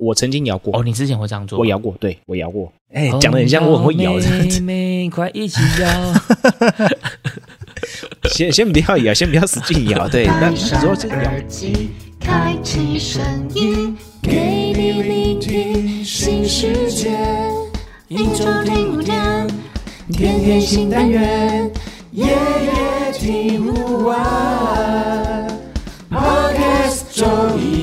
我曾经摇过哦，你之前会这样做？我摇过，对我摇过。哎，讲的很像我很会摇快一起摇！先先不要摇，先不要使劲摇。对，那你说这摇。开启声音，给你聆听新世界。一周听五天，天天新单元，夜夜听不完。Podcast 周一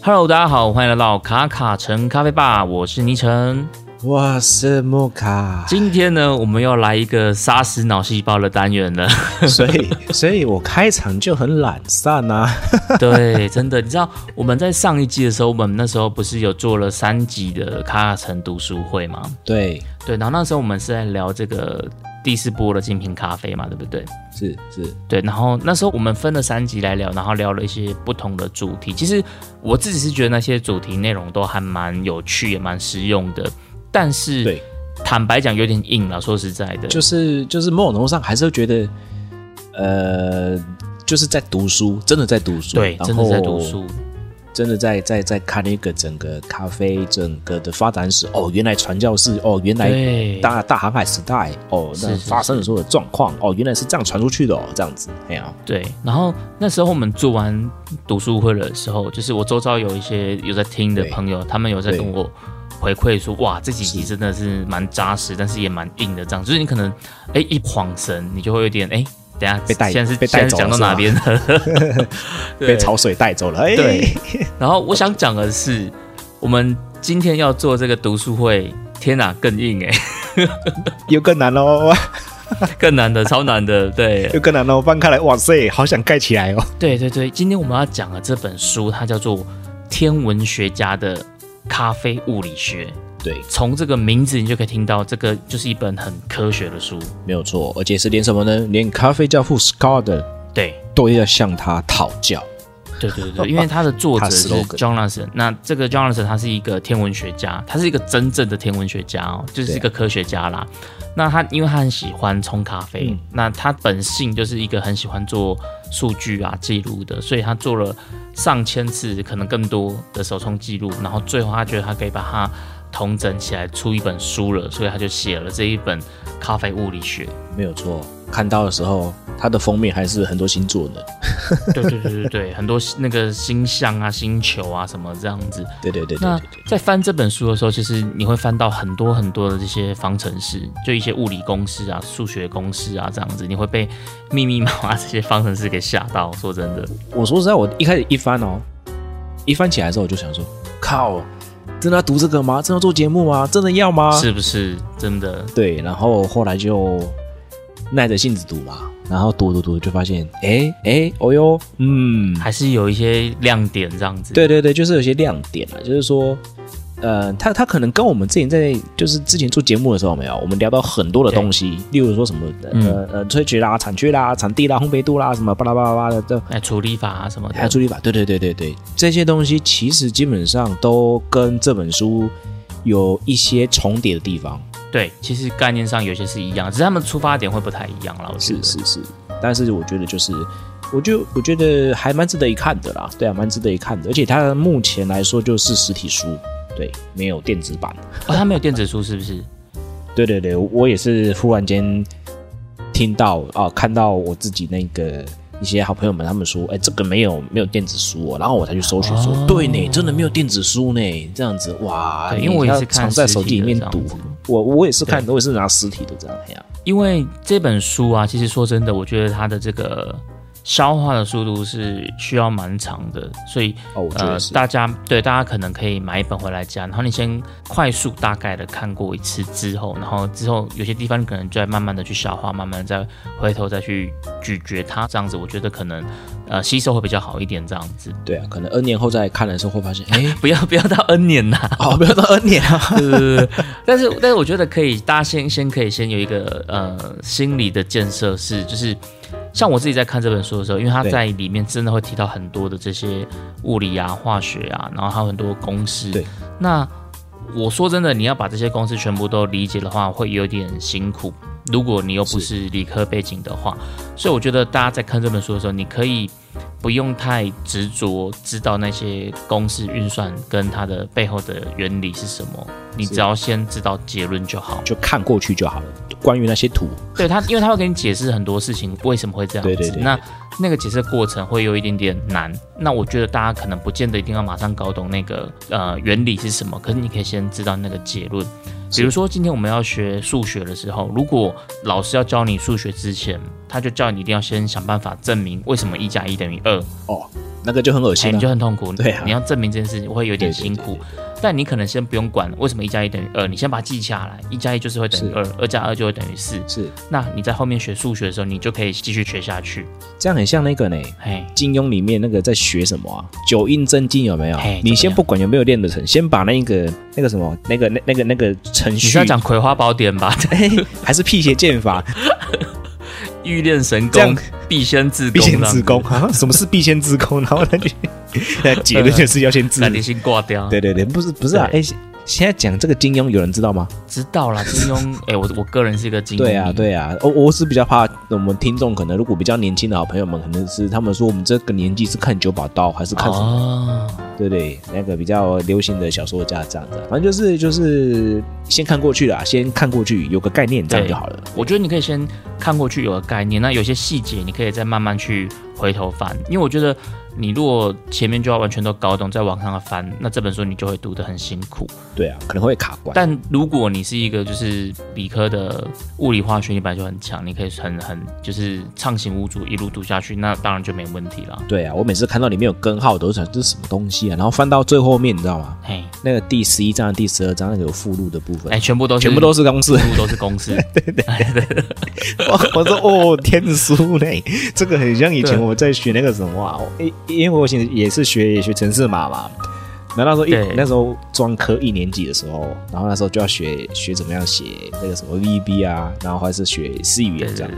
Hello，大家好，欢迎来到卡卡城咖啡吧，我是倪晨。我是木卡，今天呢，我们要来一个杀死脑细胞的单元了。所以，所以我开场就很懒散啊。对，真的，你知道我们在上一季的时候，我们那时候不是有做了三集的卡卡城读书会吗？对，对，然后那时候我们是在聊这个第四波的精品咖啡嘛，对不对？是是，对。然后那时候我们分了三集来聊，然后聊了一些不同的主题。其实我自己是觉得那些主题内容都还蛮有趣，也蛮实用的。但是，对，坦白讲有点硬了。说实在的，就是就是某种程度上还是会觉得，呃，就是在读书，真的在读书，对，真的在读书，真的在在在看那个整个咖啡整个的发展史。哦，原来传教士，哦，原来大大航海时代，哦，那发生的时候的状况，哦，原来是这样传出去的哦，这样子，哎呀，对。然后那时候我们做完读书会的时候，就是我周遭有一些有在听的朋友，他们有在跟我。回馈说哇，这几集真的是蛮扎实，但是也蛮硬的。这样就是你可能哎一晃神，你就会有点哎，等下被带，现在是被带走讲到哪边了？被潮水带走了。哎，对。然后我想讲的是，我们今天要做这个读书会，天哪，更硬哎，又更难喽，更难的，超难的，对，又更难喽。翻开来，哇塞，好想盖起来哦。对对对，今天我们要讲的这本书，它叫做《天文学家的》。咖啡物理学，对，从这个名字你就可以听到，这个就是一本很科学的书，没有错，而且是连什么呢？连咖啡教父 Scott 对。都要向他讨教。对对对，因为 他的作者是 Jonathan，那这个 Jonathan 他是一个天文学家，他是一个真正的天文学家哦，就是一个科学家啦。那他因为他很喜欢冲咖啡，那他本性就是一个很喜欢做数据啊记录的，所以他做了上千次，可能更多的手冲记录，然后最后他觉得他可以把它统整起来出一本书了，所以他就写了这一本咖啡物理学，没有错。看到的时候，它的封面还是很多星座的。对对对对对，很多那个星象啊、星球啊什么这样子。对对对。那在翻这本书的时候，其实你会翻到很多很多的这些方程式，就一些物理公式啊、数学公式啊这样子，你会被密密麻麻这些方程式给吓到。说真的，我说实在，我一开始一翻哦，一翻起来之后，我就想说，靠，真的要读这个吗？真的做节目吗？真的要吗？是不是真的？对，然后后来就。耐着性子读嘛，然后读读读就发现，哎哎，哦哟，嗯，还是有一些亮点这样子。对对对，就是有些亮点啊，就是说，呃，他他可能跟我们之前在就是之前做节目的时候没有，我们聊到很多的东西，例如说什么呃呃萃取啦、产区啦、产地啦、烘焙度啦，什么巴拉巴拉巴拉的这，哎，处理法啊什么，还有处理法，对对对对对，这些东西其实基本上都跟这本书有一些重叠的地方。对，其实概念上有些是一样，只是他们出发点会不太一样了。是是是，但是我觉得就是，我就我觉得还蛮值得一看的啦。对啊，蛮值得一看的，而且它目前来说就是实体书，对，没有电子版。哦，它没有电子书是不是？对对对，我也是忽然间听到啊，看到我自己那个。一些好朋友们，他们说：“哎，这个没有没有电子书哦。”然后我才去搜寻，说：“对呢，真的没有电子书呢。”这样子哇，因为我也是藏在手机里面读，我我也是看，我也是拿实体的这样样。因为这本书啊，其实说真的，我觉得它的这个。消化的速度是需要蛮长的，所以呃，大家对大家可能可以买一本回来加，然后你先快速大概的看过一次之后，然后之后有些地方你可能再慢慢的去消化，慢慢再回头再去咀嚼它，这样子我觉得可能呃吸收会比较好一点，这样子。对啊，可能 N 年后再看的时候会发现，哎，不要不要到 N 年呐，哦，不要到 N 年啊，对 对对。但是但是我觉得可以，大家先先可以先有一个呃心理的建设是就是。像我自己在看这本书的时候，因为他在里面真的会提到很多的这些物理啊、化学啊，然后还有很多公式。对，那我说真的，你要把这些公式全部都理解的话，会有点辛苦。如果你又不是理科背景的话，所以我觉得大家在看这本书的时候，你可以不用太执着知道那些公式运算跟它的背后的原理是什么，你只要先知道结论就好，就看过去就好了。关于那些图，对他，因为他会给你解释很多事情为什么会这样子。对对对。那那个解释过程会有一点点难。那我觉得大家可能不见得一定要马上搞懂那个呃原理是什么，可是你可以先知道那个结论。比如说，今天我们要学数学的时候，如果老师要教你数学之前，他就叫你一定要先想办法证明为什么一加一等于二。哦，那个就很恶心，你就很痛苦。对啊，你要证明这件事情会有点辛苦。但你可能先不用管为什么一加一等于二，你先把它记下来，一加一就是会等于二，二加二就会等于四。是，那你在后面学数学的时候，你就可以继续学下去。这样很像那个呢，嘿，金庸里面那个在学什么啊？九阴真经有没有？你先不管有没有练得成，先把那个那个什么那个那那个那个程序。你是要讲葵花宝典吧？还是辟邪剑法？欲练神功，必先自必先自宫啊？什么是必先自宫？然后他就 结论就是要先自，那你先挂掉。对对对，不是不是啊，哎。现在讲这个金庸，有人知道吗？知道啦，金庸。哎，我我个人是一个金庸。对啊，对啊。我我是比较怕我们听众可能如果比较年轻的好朋友们，可能是他们说我们这个年纪是看九把刀还是看什么？对对，那个比较流行的小说家这样子。反正就是就是先看过去啦，先看过去有个概念这样就好了。我觉得你可以先看过去有个概念，那有些细节你可以再慢慢去回头翻，因为我觉得。你如果前面就要完全都搞懂，在往上翻，那这本书你就会读得很辛苦。对啊，可能会卡关。但如果你是一个就是理科的物理化学，你本来就很强，你可以很很就是畅行无阻一路读下去，那当然就没问题了。对啊，我每次看到里面有根号，都想这是什么东西啊？然后翻到最后面，你知道吗？嘿，那个第十一章、第十二章那个有附录的部分，哎，全部都是全部都是公式，全部都是公式。对对对，我 说哦，天书嘞，这个很像以前我在学那个什么啊，因因为我以前也。是学也学城市码嘛，那那时候一那时候专科一年级的时候，然后那时候就要学学怎么样写那个什么 VB 啊，然后还是学 C 语言这样。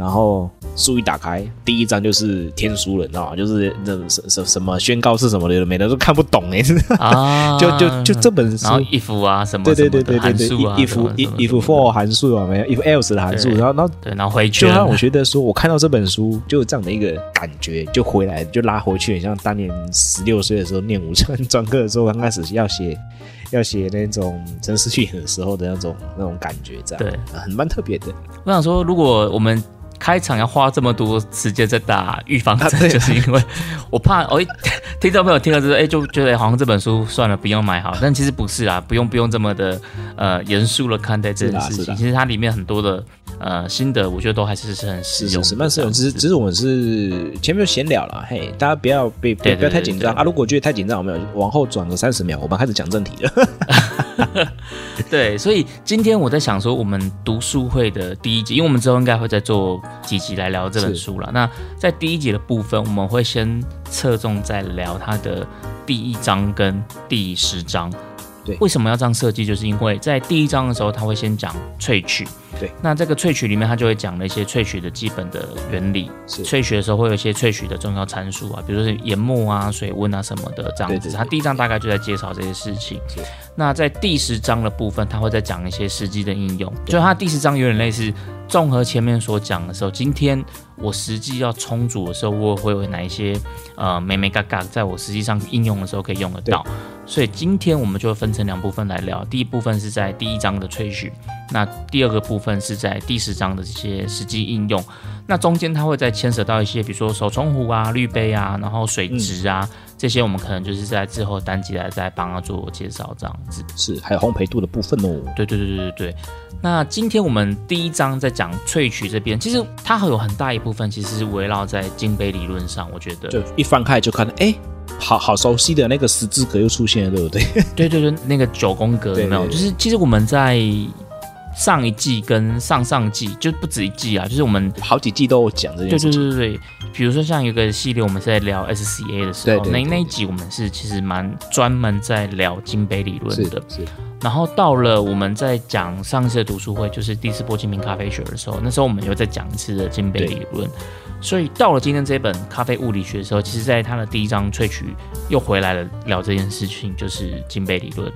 然后书一打开，第一章就是天书了，你知道吗？就是那什什什么宣告是什么的，每的都看不懂哎。啊，就就就这本书，if 啊什么对对对对对对，if if for 函数啊没有，if else 的函数，然后然后对，然后回去就让我觉得说，我看到这本书就有这样的一个感觉，就回来就拉回去，很像当年十六岁的时候念五专 专科的时候，刚开始要写要写那种程式语言的时候的那种那种感觉，这样对，很蛮特别的。我想说，如果我们开场要花这么多时间在打预防针，就是因为我怕 我听众朋友听了之后，哎，就觉得好像这本书算了，不用买好。但其实不是啊，不用不用这么的呃严肃的看待这件事情。其实它里面很多的呃心得，我觉得都还是是很实用。是蛮实用，只是只是我们是前面就闲聊了，嘿，大家不要被不要太紧张啊。如果觉得太紧张，我们往后转个三十秒，我们开始讲正题了。对，所以今天我在想说，我们读书会的第一集，因为我们之后应该会再做几集来聊这本书了。那在第一集的部分，我们会先侧重在聊它的第一章跟第十章。对，为什么要这样设计？就是因为在第一章的时候，他会先讲萃取。对，那这个萃取里面，他就会讲了一些萃取的基本的原理。是，萃取的时候会有一些萃取的重要参数啊，比如说研磨啊、水温啊什么的这样子。他第一章大概就在介绍这些事情。那在第十章的部分，他会再讲一些实际的应用。就他第十章有点类似综合前面所讲的时候，今天我实际要充足的时候，我会有哪一些呃美美嘎嘎，在我实际上应用的时候可以用得到。所以今天我们就分成两部分来聊。第一部分是在第一章的萃取，那第二个部分。是在第十章的这些实际应用，那中间它会再牵扯到一些，比如说手冲壶啊、滤杯啊，然后水质啊这些，我们可能就是在之后单集来再帮他做介绍，这样子是还有烘焙度的部分哦。对对对对对对。那今天我们第一章在讲萃取这边，其实它还有很大一部分其实是围绕在金杯理论上，我觉得就一翻开就看到，哎，好好熟悉的那个十字格又出现了，对不对？对对对，那个九宫格有没有？就是其实我们在。上一季跟上上季就不止一季啊，就是我们好几季都有讲这件事。对对对对对，比如说像有个系列，我们是在聊 SCA 的时候，那那一集我们是其实蛮专门在聊金杯理论的。是。然后到了我们在讲上次的读书会，就是第四波精品咖啡学的时候，那时候我们又在讲一次的金杯理论。所以到了今天这本咖啡物理学的时候，其实在它的第一章萃取又回来了聊这件事情，就是金杯理论。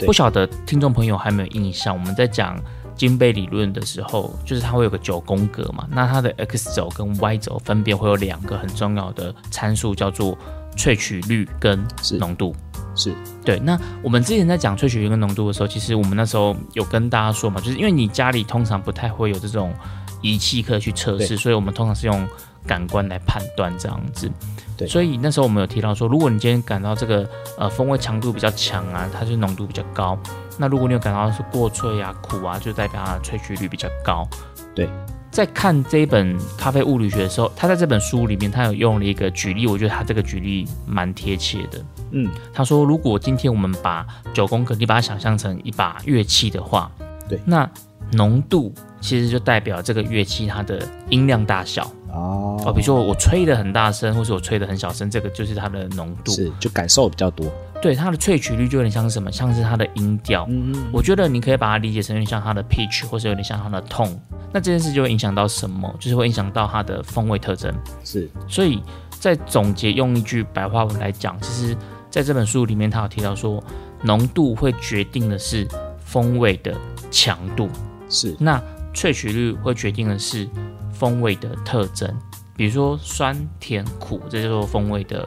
不晓得听众朋友还没有印象，我们在讲。金杯理论的时候，就是它会有个九宫格嘛，那它的 x 轴跟 y 轴分别会有两个很重要的参数，叫做萃取率跟浓度。是对。那我们之前在讲萃取率跟浓度的时候，其实我们那时候有跟大家说嘛，就是因为你家里通常不太会有这种仪器可以去测试，所以我们通常是用感官来判断这样子。对。所以那时候我们有提到说，如果你今天感到这个呃风味强度比较强啊，它就浓度比较高。那如果你有感到是过脆啊、苦啊，就代表它的萃取率比较高。对，在看这一本咖啡物理学的时候，他在这本书里面，他有用了一个举例，我觉得他这个举例蛮贴切的。嗯，他说，如果今天我们把九宫格，你把它想象成一把乐器的话，对，那浓度其实就代表这个乐器它的音量大小。哦，哦，比如说我吹的很大声，或是我吹的很小声，这个就是它的浓度，是就感受比较多。对，它的萃取率就有点像是什么，像是它的音调。嗯嗯，我觉得你可以把它理解成有点像它的 pitch，或是有点像它的 tone。那这件事就会影响到什么？就是会影响到它的风味特征。是，所以在总结用一句白话文来讲，其实在这本书里面，他有提到说，浓度会决定的是风味的强度。是，那萃取率会决定的是风味的特征，比如说酸、甜、苦，这叫做风味的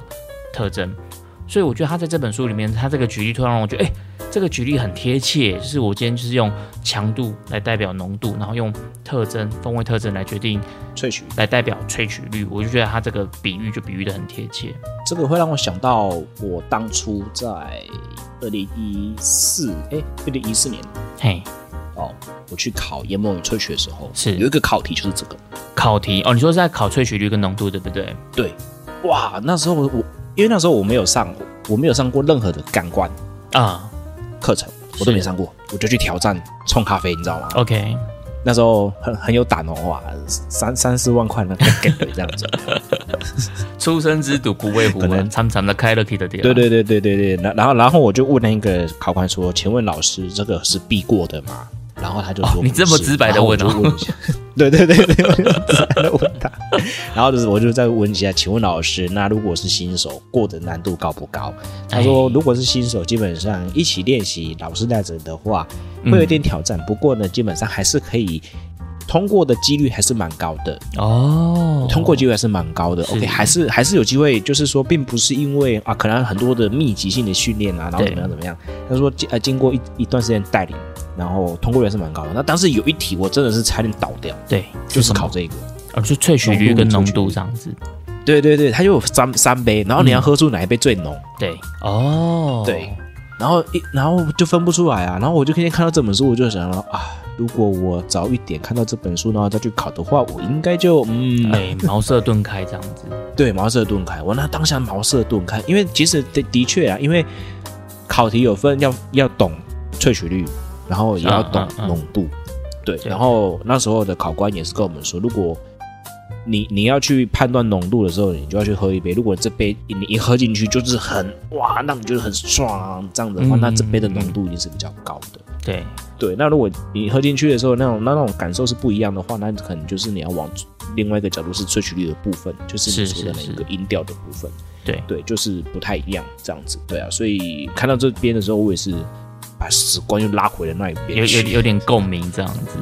特征。所以我觉得他在这本书里面，他这个举例突然让我觉得，哎，这个举例很贴切。就是我今天就是用强度来代表浓度，然后用特征、风味特征来决定萃取，来代表萃取率。我就觉得他这个比喻就比喻的很贴切。这个会让我想到我当初在二零一四，哎，二零一四年，嘿，哦，我去考研磨与萃取的时候，是有一个考题就是这个考题哦。你说是在考萃取率跟浓度，对不对？对，哇，那时候我。因为那时候我没有上，我没有上过任何的感官啊课程，我都没上过，我就去挑战冲咖啡，你知道吗？OK，那时候很很有胆哦，哇，三三四万块那个 给这样子，出生之犊不畏虎，可能常常的开了 K 的店。对对对对对对，然然后然后我就问那个考官说：“请问老师，这个是必过的吗？”然后他就说：“你这么直白的问，问一下。对对对对，直白的问他。然后就是我就再问一下，请问老师，那如果是新手，过的难度高不高？他说，如果是新手，基本上一起练习，老师带着的话，会有点挑战。不过呢，基本上还是可以通过的几率还是蛮高的哦。通过几率还是蛮高的。OK，还是还是有机会。就是说，并不是因为啊，可能很多的密集性的训练啊，然后怎么样怎么样。他说，经呃经过一一段时间带领。然后通过率还是蛮高的。那当时有一题我真的是差点倒掉。对，就是考这个，哦，就萃取率跟浓度这样子。对对对，它就有三三杯，然后你要喝出哪一杯最浓。对，哦，对，然后一然后就分不出来啊。然后我就天天看到这本书，我就想说啊，如果我早一点看到这本书，然后再去考的话，我应该就嗯，哎，茅塞顿开这样子。对，茅塞顿开。我那当下茅塞顿开，因为其实的的确啊，因为考题有分要要懂萃取率。然后也要懂浓度，对。然后那时候的考官也是跟我们说，如果你你要去判断浓度的时候，你就要去喝一杯。如果这杯你一喝进去就是很哇，那你觉得很爽这样子的话，那这杯的浓度一定是比较高的。对对。那如果你喝进去的时候，那种那那种感受是不一样的话，那可能就是你要往另外一个角度是萃取率的部分，就是你说的那个音调的部分。对对，就是不太一样这样子。对啊，所以看到这边的时候，我也是。把时光又拉回了那一边，有有有点共鸣这样子，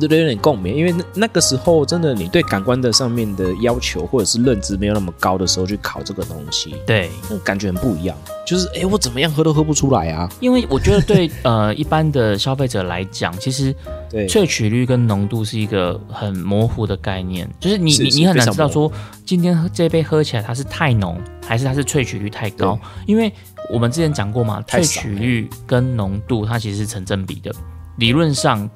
有点共鸣。因为那那个时候，真的你对感官的上面的要求或者是认知没有那么高的时候，去考这个东西，对，那感觉很不一样。就是哎，我怎么样喝都喝不出来啊！因为我觉得对呃一般的消费者来讲，其实萃取率跟浓度是一个很模糊的概念，就是你你你很难知道说今天这杯喝起来它是太浓，还是它是萃取率太高，因为。我们之前讲过嘛，萃取率跟浓度它其实是成正比的。理论上，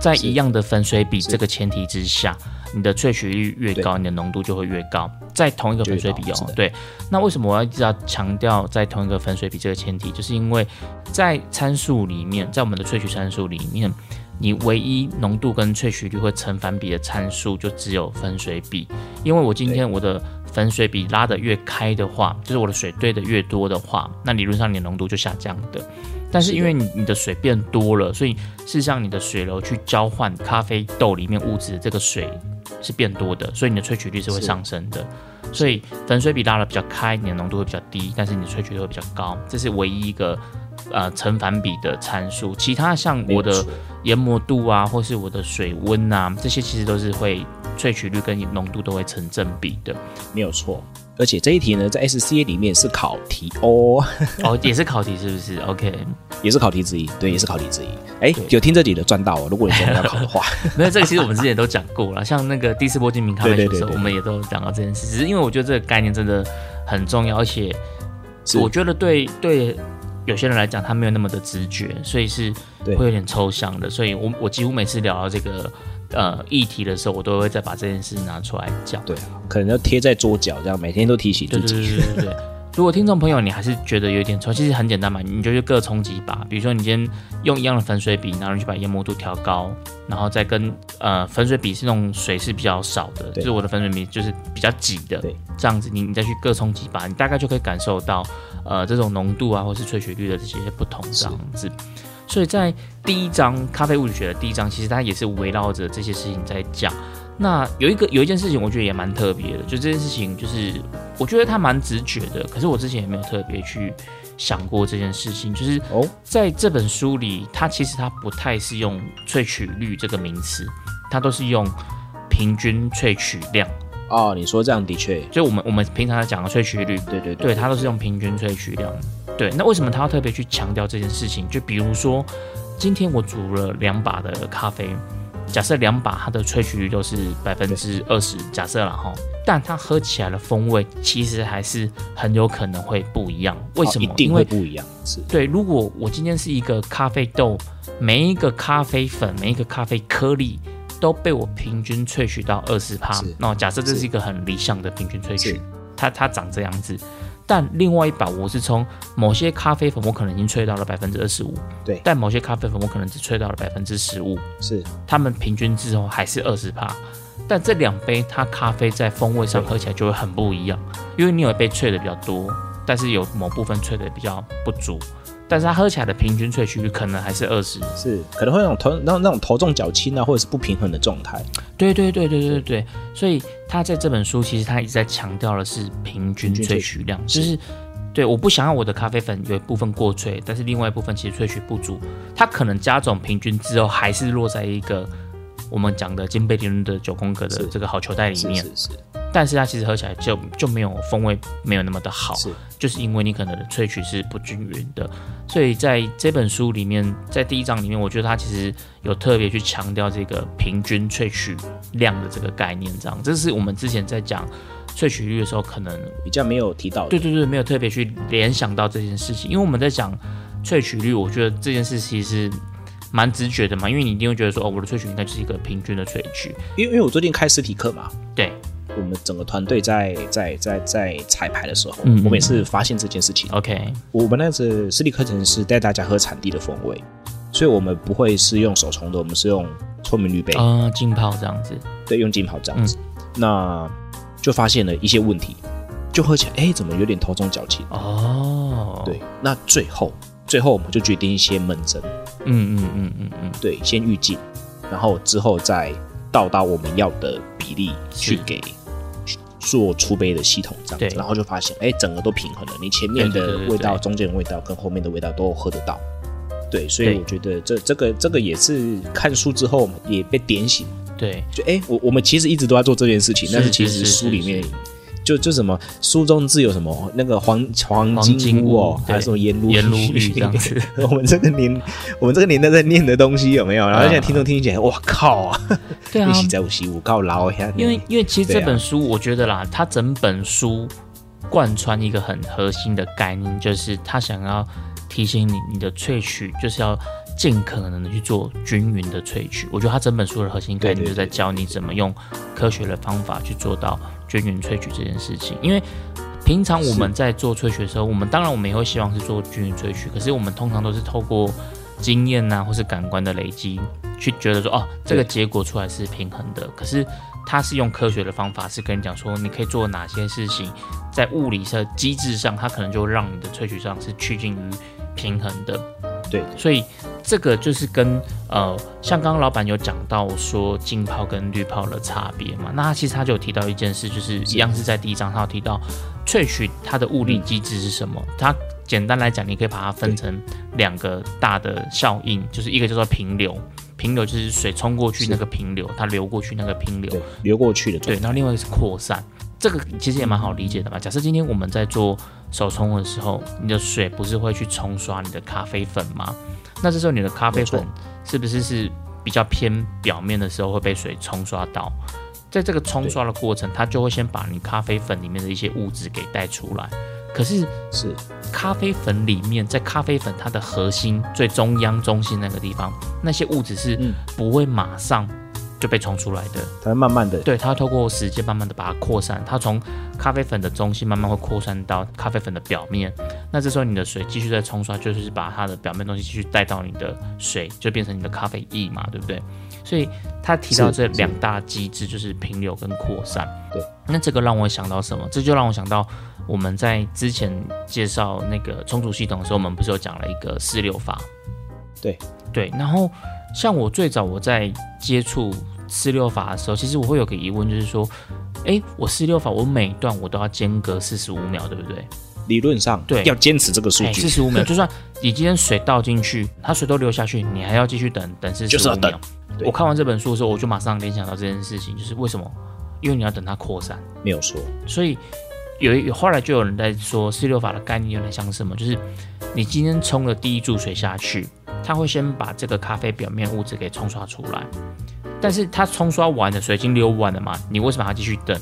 在一样的粉水比这个前提之下，你的萃取率越高，你的浓度就会越高。在同一个粉水比哦，对。那为什么我要一直要强调在同一个粉水比这个前提？就是因为在参数里面，在我们的萃取参数里面，你唯一浓度跟萃取率会成反比的参数就只有粉水比。因为我今天我的粉水比拉得越开的话，就是我的水兑的越多的话，那理论上你的浓度就下降的。但是因为你你的水变多了，所以事实上你的水流去交换咖啡豆里面物质的这个水是变多的，所以你的萃取率是会上升的。所以粉水比拉的比较开，你的浓度会比较低，但是你的萃取率会比较高。这是唯一一个呃成反比的参数，其他像我的研磨度啊，或是我的水温啊，这些其实都是会萃取率跟浓度都会成正比的，没有错。而且这一题呢，在 SCA 里面是考题哦，哦，也是考题是不是？OK，也是考题之一，对，也是考题之一。哎，有听这里的赚到哦！如果你真的要考的话，没有这个，其实我们之前都讲过了，像那个第四波精明咖啡的时候，我们也都讲到这件事。只是因为我觉得这个概念真的很重要，而且我觉得对对有些人来讲，他没有那么的直觉，所以是会有点抽象的。所以我我几乎每次聊到这个。呃，议题的时候，我都会再把这件事拿出来讲。对啊，可能要贴在桌角，这样每天都提醒自己。对对对对对。如果听众朋友你还是觉得有点抽，其实很简单嘛，你就去各冲几把。比如说，你今天用一样的粉水笔，然后你去把研磨度调高，然后再跟呃粉水笔是那种水是比较少的，就是我的粉水笔就是比较挤的，对，这样子你你再去各冲几把，你大概就可以感受到呃这种浓度啊，或是萃取率的这些不同这样子。所以在第一章咖啡物理学的第一章，其实它也是围绕着这些事情在讲。那有一个有一件事情，我觉得也蛮特别的，就这件事情，就是我觉得它蛮直觉的。可是我之前也没有特别去想过这件事情，就是哦，在这本书里，它其实它不太是用萃取率这个名词，它都是用平均萃取量。哦，你说这样的确，就我们我们平常讲的萃取率，对对对，它都是用平均萃取量。对，那为什么他要特别去强调这件事情？就比如说，今天我煮了两把的咖啡，假设两把它的萃取率都是百分之二十，假设了哈，但它喝起来的风味其实还是很有可能会不一样。为什么？一定会不一样。是对，如果我今天是一个咖啡豆，每一个咖啡粉，每一个咖啡颗粒都被我平均萃取到二十帕，那假设这是一个很理想的平均萃取，它它长这样子。但另外一把，我是从某些咖啡粉，我可能已经萃到了百分之二十五，对。但某些咖啡粉，我可能只萃到了百分之十五，是。他们平均之后还是二十帕，但这两杯它咖啡在风味上喝起来就会很不一样，因为你有一杯萃的比较多，但是有某部分萃的比较不足。但是它喝起来的平均萃取率可能还是二十，是可能会那种头那那种头重脚轻啊，或者是不平衡的状态。对对对对对对，所以他在这本书其实他一直在强调的是平均萃取量，就是对，我不想要我的咖啡粉有一部分过萃，但是另外一部分其实萃取不足，它可能加总平均之后还是落在一个我们讲的金杯理论的九宫格的这个好球袋里面。是是。但是它其实喝起来就就没有风味，没有那么的好，是，就是因为你可能的萃取是不均匀的，所以在这本书里面，在第一章里面，我觉得它其实有特别去强调这个平均萃取量的这个概念，这样，这是我们之前在讲萃取率的时候可能比较没有提到，对对对，没有特别去联想到这件事情，因为我们在讲萃取率，我觉得这件事其实蛮直觉的嘛，因为你一定会觉得说，哦，我的萃取应该就是一个平均的萃取，因为因为我最近开实体课嘛，对。我们整个团队在在在在彩排的时候，我们也是发现这件事情。OK，我们那次实体课程是带大家喝产地的风味，所以我们不会是用手冲的，我们是用透明滤杯啊，浸泡这样子。对，用浸泡这样子，那就发现了一些问题，就喝起来哎，怎么有点头重脚轻？哦，对，那最后最后我们就决定先闷蒸。嗯嗯嗯嗯嗯，对，先预计，然后之后再倒到我们要的比例去给。做出杯的系统这样子，然后就发现，哎，整个都平衡了。你前面的味道、中间的味道跟后面的味道都喝得到。对，所以我觉得这这个这个也是看书之后也被点醒。对，就哎，我我们其实一直都在做这件事情，但是其实书里面。就就什么书中自有什么那个黄黄金屋哦，还是什么烟炉烟炉玉这样子。我们这个年我们这个年代在念的东西有没有？然后现在听众听起来，哇靠啊！对啊，一起在五十五告捞一下。因为因为其实这本书，我觉得啦，它整本书贯穿一个很核心的概念，就是他想要提醒你，你的萃取就是要尽可能的去做均匀的萃取。我觉得他整本书的核心概念就在教你怎么用科学的方法去做到。均匀萃取这件事情，因为平常我们在做萃取的时候，我们当然我们也会希望是做均匀萃取，可是我们通常都是透过经验呐，或是感官的累积，去觉得说，哦，这个结果出来是平衡的。可是它是用科学的方法，是跟你讲说，你可以做哪些事情，在物理上机制上，它可能就让你的萃取上是趋近于平衡的。对，所以这个就是跟呃，像刚刚老板有讲到说浸泡跟滤泡的差别嘛，那他其实他就有提到一件事，就是一样是在第一章，他有提到萃取它的物理机制是什么。它简单来讲，你可以把它分成两个大的效应，就是一个叫做平流，平流就是水冲过去那个平流，它流过去那个平流，流过去的。对，然后另外一个是扩散。这个其实也蛮好理解的嘛。假设今天我们在做手冲的时候，你的水不是会去冲刷你的咖啡粉吗？那这时候你的咖啡粉是不是是比较偏表面的时候会被水冲刷到？在这个冲刷的过程，它就会先把你咖啡粉里面的一些物质给带出来。可是是咖啡粉里面，在咖啡粉它的核心最中央中心那个地方，那些物质是不会马上。就被冲出来的，它慢慢的，对，它透过时间慢慢的把它扩散，它从咖啡粉的中心慢慢会扩散到咖啡粉的表面。那这时候你的水继续在冲刷，就是把它的表面东西继续带到你的水，就变成你的咖啡液嘛，对不对？所以他提到这两大机制，就是平流跟扩散。对，那这个让我想到什么？这就让我想到我们在之前介绍那个冲煮系统的时候，我们不是有讲了一个四六法？对对，然后。像我最早我在接触四六法的时候，其实我会有个疑问，就是说，哎，我四六法我每段我都要间隔四十五秒，对不对？理论上对，要坚持这个数据，四十五秒，就算你今天水倒进去，它水都流下去，你还要继续等等四十五秒。我看完这本书的时候，我就马上联想到这件事情，就是为什么？因为你要等它扩散，没有错。所以有有后来就有人在说四六法的概念有点像什么？就是你今天冲了第一注水下去。它会先把这个咖啡表面物质给冲刷出来，但是它冲刷完的水已经流完了嘛？你为什么还要继续等？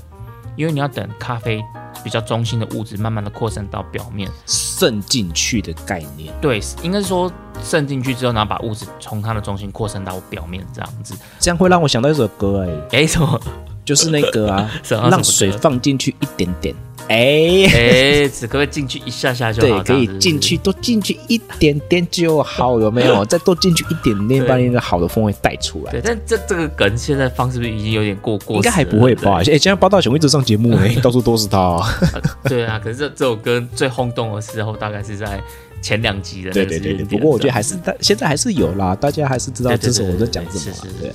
因为你要等咖啡比较中心的物质慢慢的扩散到表面，渗进去的概念。对，应该是说渗进去之后，然后把物质从它的中心扩散到表面这样子。这样会让我想到一首歌，哎，哎什么？就是那个啊，让水放进去一点点。哎哎，只可以进去一下下就好，对，可以进去多进去一点点就好，有没有？再多进去一点点，把那个好的风味带出来。对，但这这个梗现在放是不是已经有点过过？应该还不会吧？哎，现在报道熊一直上节目哎，到处都是他。对啊，可是这这首歌最轰动的时候，大概是在前两集的。对对对对。不过我觉得还是，大现在还是有啦，大家还是知道这首我在讲什么。对啊。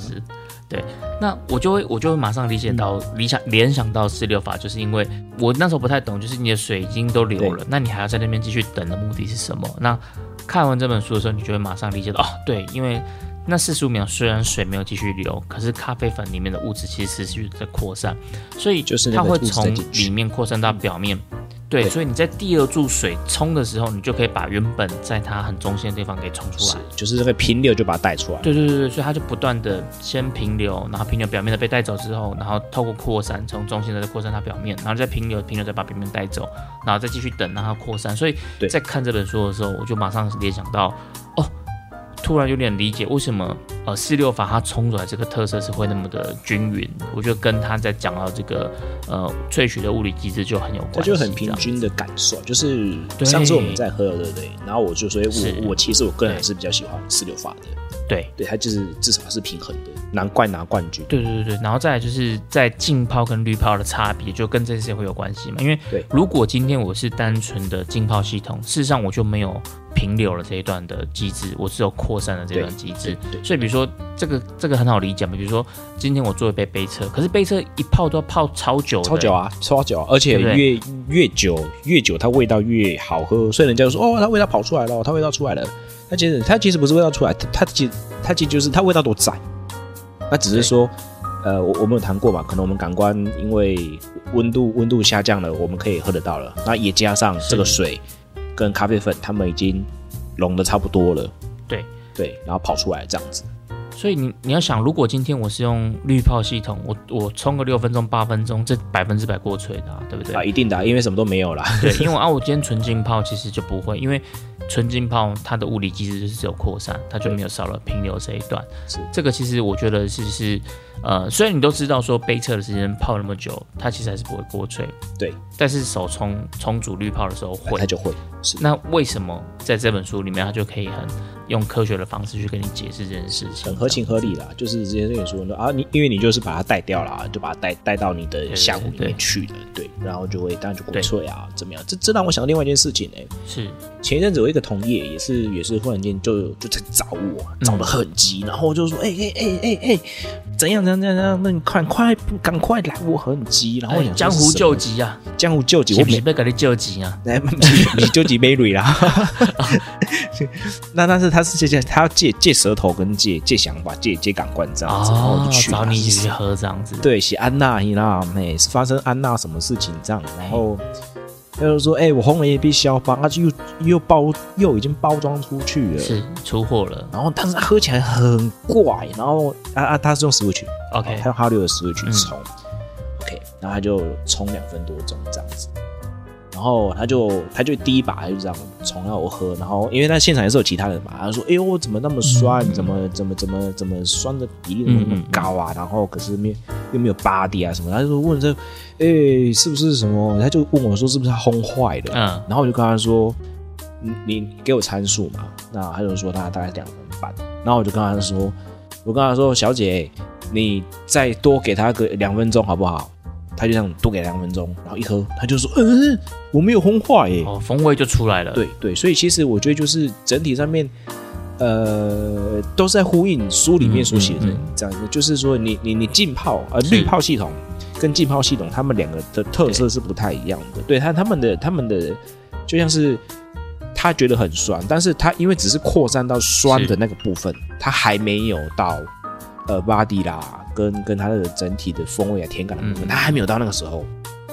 对，那我就会我就会马上理解到理想联想到四六法，就是因为我那时候不太懂，就是你的水已经都流了，那你还要在那边继续等的目的是什么？那看完这本书的时候，你就会马上理解到，哦，对，因为那四十五秒虽然水没有继续流，可是咖啡粉里面的物质其实持续在扩散，所以就是它会从里面扩散到表面。对，所以你在第二注水冲的时候，你就可以把原本在它很中心的地方给冲出来，就是这个平流就把它带出来。对对对对，所以它就不断的先平流，然后平流表面的被带走之后，然后透过扩散从中心的再扩散它表面，然后再平流平流再把表面带走，然后再继续等让它扩散。所以在看这本书的时候，我就马上联想到，哦。突然有点理解为什么呃四六法它冲出来这个特色是会那么的均匀，我觉得跟他在讲到这个呃萃取的物理机制就很有关，它就很平均的感受。就是上次我们在喝对不对？然后我就所以我我其实我个人还是比较喜欢四六法的，对对，它就是至少是平衡的，难怪拿冠军。对对对对，然后再来就是在浸泡跟滤泡的差别，就跟这些会有关系嘛？因为如果今天我是单纯的浸泡系统，事实上我就没有。平流了这一段的机制，我只有扩散的这段机制，所以比如说这个这个很好理解嘛，比如说今天我做一杯杯车，可是杯车一泡都要泡超久，超久啊，超久，而且越越久越久，它味道越好喝，所以人家就说哦，它味道跑出来了，它味道出来了。它其实它其实不是味道出来，它其实它其实就是它味道都在，那只是说呃，我我们有谈过嘛，可能我们感官因为温度温度下降了，我们可以喝得到了，那也加上这个水。跟咖啡粉，它们已经融的差不多了。对对，然后跑出来这样子。所以你你要想，如果今天我是用滤泡系统，我我冲个六分钟八分钟，这百分之百过萃的，啊对不对？啊，一定的，因为什么都没有啦。对，因为啊，我今天纯浸泡其实就不会，因为纯浸泡它的物理机制就是只有扩散，它就没有少了平流这一段。是这个，其实我觉得是是。呃，虽然你都知道说杯测的时间泡那么久，它其实还是不会过萃。对，但是手冲冲煮滤泡的时候会，它就会。是。那为什么在这本书里面，它就可以很用科学的方式去跟你解释这件事情？很合情合理啦，就是直接跟你说啊，你因为你就是把它带掉了，就把它带带到你的下壶里面去了，对，然后就会当然就过萃啊，怎么样？这这让我想到另外一件事情哎，是前一阵子我一个同业也是也是忽然间就就在找我，找的很急，然后我就说，哎哎哎哎哎，怎样怎样怎样，那你快快赶快来，我很急。然后江湖救急啊，江湖救急，我没被给你救急啊，你救急没瑞啦。那但是他是借借他要借借舌头跟借借想法借借感官这样子，然后我就去找你去喝这样子。对，写安娜，你那妹是发生安娜什么事情这样，然后。他就说：“哎，我红了一批消防，他就又又包又已经包装出去了，是出货了。然后，但是喝起来很怪。然后啊啊，他是用 Switch，OK，他用哈六的 Switch 冲，OK，然后他就冲两分多钟这样子。”然后他就他就第一把他就这样冲让我喝，然后因为他现场也是有其他人嘛，他说：“哎呦，我怎么那么酸？怎么怎么怎么怎么酸的比例怎么那么高啊？然后可是没又没有 body 啊什么？”他就问这，哎，是不是什么？他就问我说：“是不是他烘坏了？”嗯，然后我就跟他说：“你你给我参数嘛？”那他就说他大概两分半。然后我就跟他说：“我跟他说，小姐，你再多给他个两分钟好不好？”他就这样多给两分钟，然后一喝，他就说：“嗯，我没有烘化耶。”哦，风味就出来了。对对，所以其实我觉得就是整体上面，呃，都是在呼应书里面所写的这样子，就是说你你你浸泡呃滤泡系统跟浸泡系统，他们两个的特色是不太一样的。对他他们的他们的就像是他觉得很酸，但是他因为只是扩散到酸的那个部分，他还没有到呃巴迪啦。跟跟它的整体的风味啊、甜感的部分，它还没有到那个时候，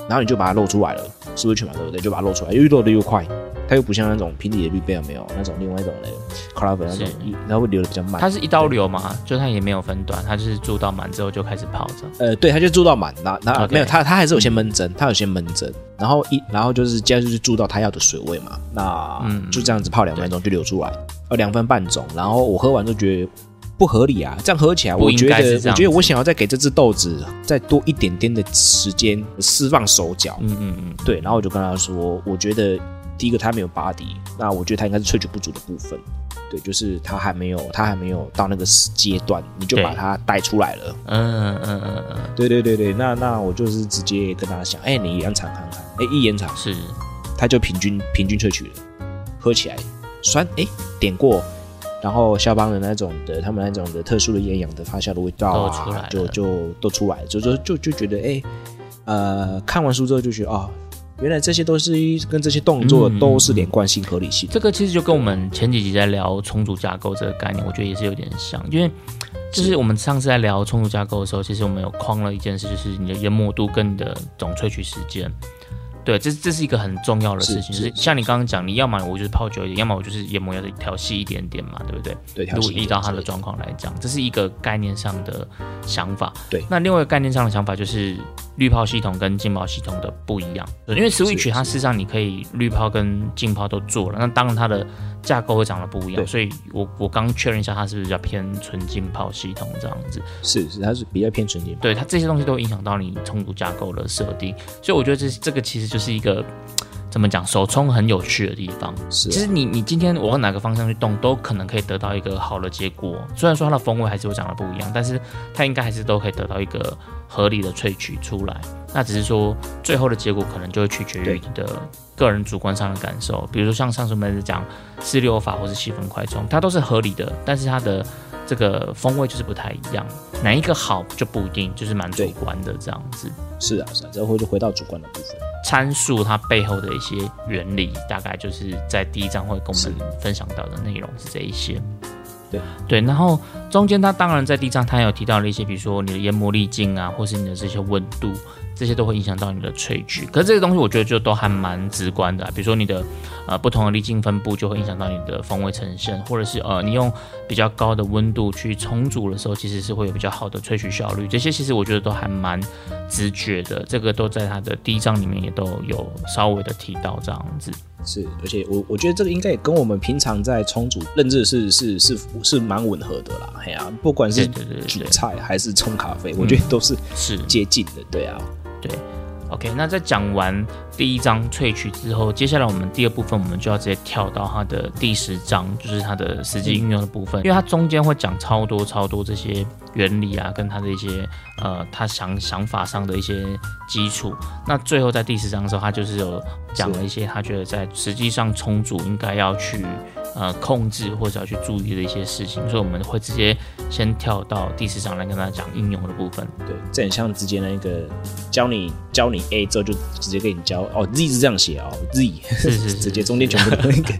然后你就把它露出来了，是不是全嘛？对不对？就把它露出来，又露的又快，它又不像那种平底的绿贝，没有那种另外一种的 c l a v e r 那种，它会流的比较慢。它是一刀流嘛，就它也没有分段，它就是注到满之后就开始泡着。呃，对，它就注到满，那那没有，它它还是有些闷蒸，它有些闷蒸，然后一然后就是接着就是注到它要的水位嘛，那就这样子泡两分钟就流出来，呃，两分半钟，然后我喝完就觉得。不合理啊！这样喝起来，我觉得，我觉得我想要再给这只豆子再多一点点的时间释放手脚。嗯嗯嗯，对。然后我就跟他说，我觉得第一个它没有巴迪，那我觉得它应该是萃取不足的部分。对，就是它还没有，它还没有到那个阶段，你就把它带出来了。嗯嗯嗯嗯，对对对对，那那我就是直接跟他讲，哎，你延长看看，哎，一延长是，它就平均平均萃取了，喝起来酸，哎，点过。然后肖邦的那种的，他们那种的特殊的厌氧的发酵的味道啊，就就都出来，就就就就觉得哎，呃，看完书之后就觉得哦，原来这些都是一跟这些动作都是连贯性、合理性。这个其实就跟我们前几集在聊重组架构这个概念，我觉得也是有点像，因为就是我们上次在聊重组架构的时候，其实我们有框了一件事，就是你的淹没度跟你的总萃取时间。对，这这是一个很重要的事情，就是像你刚刚讲，你要么我就是泡久一点，要么我就是研磨要调细一点点嘛，对不对？对，如果依照他的状况来讲，这是一个概念上的想法。对，那另外一个概念上的想法就是滤泡系统跟浸泡系统的不一样，因为 Switch 它事实上你可以滤泡跟浸泡都做了，那当然它的。架构会长得不一样，所以我我刚确认一下，它是不是比较偏纯浸泡系统这样子？是是，它是比较偏纯净。对它这些东西都影响到你充足架构的设定，所以我觉得这这个其实就是一个怎么讲，手冲很有趣的地方。是，其实你你今天我往哪个方向去动，都可能可以得到一个好的结果。虽然说它的风味还是会长得不一样，但是它应该还是都可以得到一个合理的萃取出来。那只是说最后的结果可能就会取决于你的。个人主观上的感受，比如说像上次我们讲四六法或是细分快充，它都是合理的，但是它的这个风味就是不太一样，哪一个好就不一定，就是蛮主观的这样子。是啊，是啊，这会就回到主观的部分。参数它背后的一些原理，大概就是在第一章会跟我们分享到的内容是这一些。对对，然后中间它当然在第一章它有提到了一些，比如说你的研磨粒径啊，或是你的这些温度。这些都会影响到你的萃取，可是这些东西我觉得就都还蛮直观的，比如说你的呃不同的粒径分布就会影响到你的风味呈现，或者是呃你用比较高的温度去冲煮的时候，其实是会有比较好的萃取效率。这些其实我觉得都还蛮直觉的，这个都在它的第一章里面也都有稍微的提到这样子。是，而且我我觉得这个应该也跟我们平常在冲煮认知是是是是蛮吻合的啦。哎呀，不管是煮菜还是冲咖啡，我觉得都是是接近的，对啊。对，OK，那在讲完第一章萃取之后，接下来我们第二部分，我们就要直接跳到它的第十章，就是它的实际运用的部分，因为它中间会讲超多超多这些原理啊，跟它的一些呃，他想想法上的一些基础。那最后在第十章的时候，他就是有讲了一些他觉得在实际上充足应该要去。呃，控制或者要去注意的一些事情，所以我们会直接先跳到第四章来跟大家讲应用的部分。对，这很像直接那个教你教你 A 之后就直接给你教哦，Z 是这样写哦，Z 是是 直接中间全部都那个。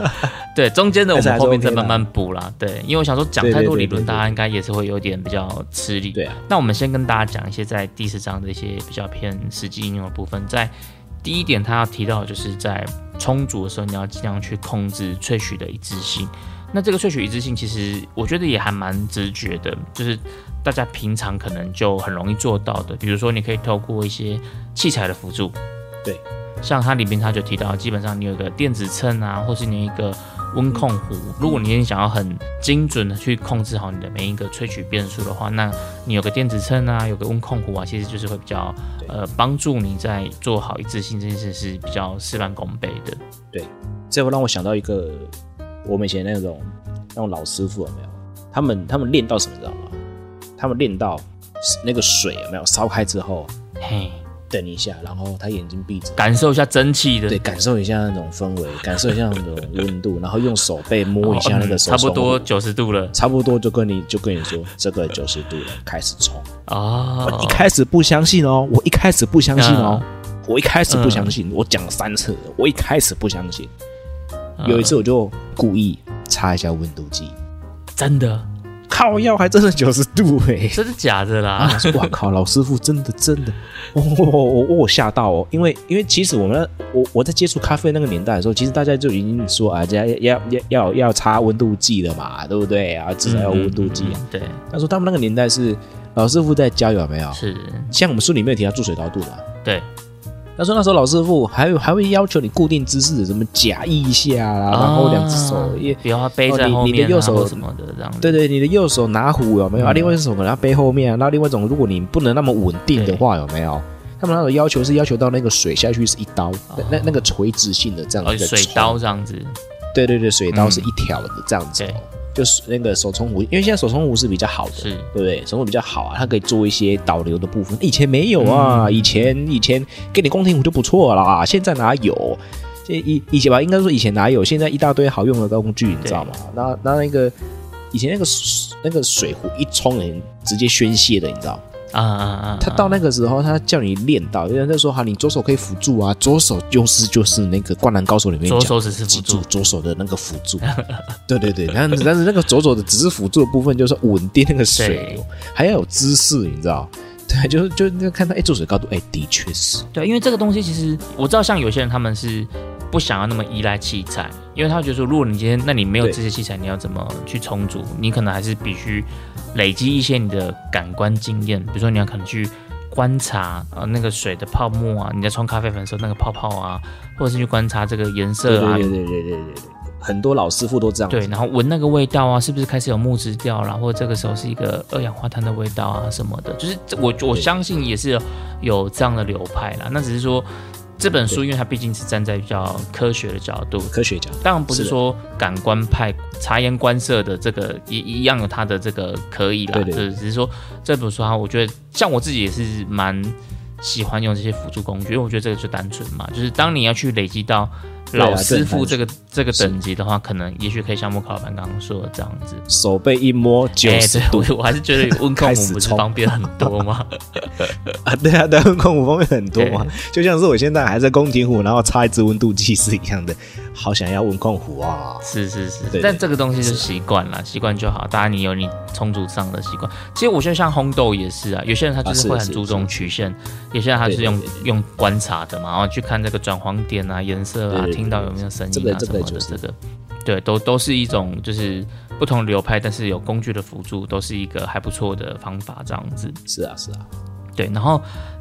对，中间的我们后面再慢慢补啦。对，因为我想说讲太多理论，大家应该也是会有点比较吃力。对啊，那我们先跟大家讲一些在第四章的一些比较偏实际应用的部分，在。第一点，他要提到的就是在冲煮的时候，你要尽量去控制萃取的一致性。那这个萃取一致性，其实我觉得也还蛮直觉的，就是大家平常可能就很容易做到的。比如说，你可以透过一些器材的辅助，对，像它里面它就提到，基本上你有一个电子秤啊，或是你一个。温控壶，如果你也想要很精准的去控制好你的每一个萃取变数的话，那你有个电子秤啊，有个温控壶啊，其实就是会比较呃帮助你在做好一致性这件事是比较事半功倍的。对，这会让我想到一个我们以前那种那种老师傅有没有？他们他们练到什么知道吗？他们练到那个水有没有烧开之后，嘿。等一下，然后他眼睛闭着，感受一下蒸汽的，对，感受一下那种氛围，感受一下那种温度，然后用手背摸一下那个手，差不多九十度了，差不多就跟你就跟你说这个九十度了，开始冲。啊！我一开始不相信哦，我一开始不相信哦，我一开始不相信，我讲了三次，我一开始不相信，有一次我就故意插一下温度计，真的。靠药还真的九十度哎，真的假的啦？哇靠，老师傅真的真的，我我我我吓到哦，因为因为其实我们我我在接触咖啡那个年代的时候，其实大家就已经说啊，要要要要要插温度计了嘛，对不对啊？至少要温度计。对，他说他们那个年代是老师傅在教有没有？是，像我们书里面提到注水高度嘛？对。他说：“那时候老师傅还有还会要求你固定姿势，什么夹一下啦，然后两只手也，比如背在后面，你的右手什么的这样。对对，你的右手拿壶有没有？啊，另外一只手可能要背后面啊。那另外一种，如果你不能那么稳定的话，有没有？他们那种要求是要求到那个水下去是一刀，那那个垂直性的这样子，水刀这样子。对对对，水刀是一条的这样子。”就是那个手冲壶，因为现在手冲壶是比较好的，对不对？手冲壶比较好啊，它可以做一些导流的部分。以前没有啊，以前以前给你宫廷壶就不错了，现在哪有？这以以前吧，应该说以前哪有？现在一大堆好用的工具，你知道吗？那那那个以前那个那个水壶一冲，人直接宣泄的，你知道？啊啊啊！他到那个时候，他叫你练到，有人在说哈，你左手可以辅助啊，左手就是就是那个灌篮高手里面左手只是辅助，左手的那个辅助。对对对，但但是那个左手的只是辅助的部分，就是稳定那个水流，还要有姿势，你知道？对，就是就那看到哎，注水高度，哎，的确是。对，因为这个东西其实我知道，像有些人他们是。不想要那么依赖器材，因为他觉得说，如果你今天那你没有这些器材，你要怎么去充足？你可能还是必须累积一些你的感官经验，比如说你要可能去观察呃那个水的泡沫啊，你在冲咖啡粉的时候那个泡泡啊，或者是去观察这个颜色啊，对对对对对对，很多老师傅都这样。对，然后闻那个味道啊，是不是开始有木质调了，或者这个时候是一个二氧化碳的味道啊什么的，就是我我相信也是有这样的流派啦，那只是说。这本书，因为它毕竟是站在比较科学的角度，科学角，当然不是说感官派察言观色的这个一一样有它的这个可以啦，对对，只是说这本书啊，我觉得像我自己也是蛮喜欢用这些辅助工具，因为我觉得这个就单纯嘛，就是当你要去累积到。老师傅这个这个等级的话，可能也许可以像木考老板刚刚说的这样子，手背一摸九十度，我还是觉得温控壶不是方便很多吗？啊，对啊，对，温控壶方便很多嘛，就像是我现在还在宫廷壶，然后插一支温度计是一样的。好想要温控壶啊！是是是，但这个东西是习惯了，习惯就好。当然你有你充足上的习惯。其实我觉得像烘豆也是啊，有些人他就是会很注重曲线，有些人他是用用观察的嘛，然后去看这个转黄点啊、颜色啊，听到有没有声音啊什么的。这个对，都都是一种就是不同流派，但是有工具的辅助，都是一个还不错的方法。这样子是啊是啊，对。然后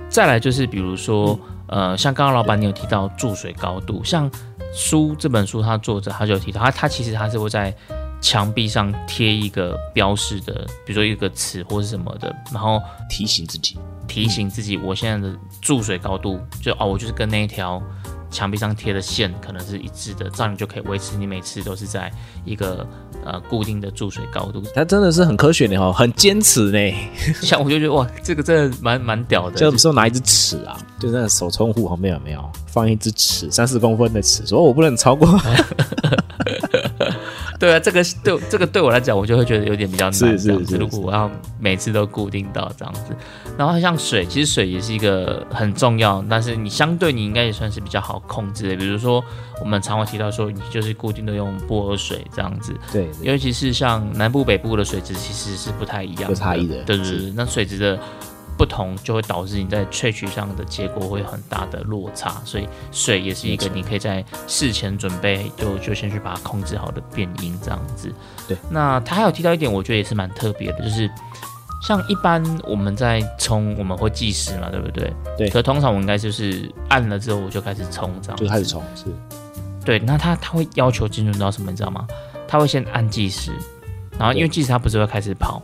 再来就是比如说呃，像刚刚老板你有提到注水高度，像。书这本书，它作者他就提到，他他其实他是会在墙壁上贴一个标示的，比如说一个词或是什么的，然后提醒自己，提醒自己，我现在的注水高度，就哦，我就是跟那一条墙壁上贴的线可能是一致的，这样你就可以维持你每次都是在一个呃固定的注水高度。它真的是很科学的哦，很坚持呢。像我就觉得哇，这个真的蛮蛮屌的。就时候拿一支尺啊，就那个手冲壶旁边有没有放一支尺，三四公分的尺，说我不能超过。对啊，这个对这个对我来讲，我就会觉得有点比较难。是是是，如果我要每次都固定到这样子，然后像水，其实水也是一个很重要，但是你相对你应该也算是比较好控制的。比如说，我们常会提到说，你就是固定的用波尔水这样子。对，尤其是像南部北部的水质其实是不太一样，有差异的。对对对，那水质的。不同就会导致你在萃取上的结果会有很大的落差，所以水也是一个你可以在事前准备，就就先去把它控制好的变音这样子。对，那他还有提到一点，我觉得也是蛮特别的，就是像一般我们在冲，我们会计时嘛，对不对？对。可通常我应该就是按了之后我就开始冲这样，就开始冲是。对，那他他会要求精准到什么，你知道吗？他会先按计时，然后因为计时他不是会开始跑。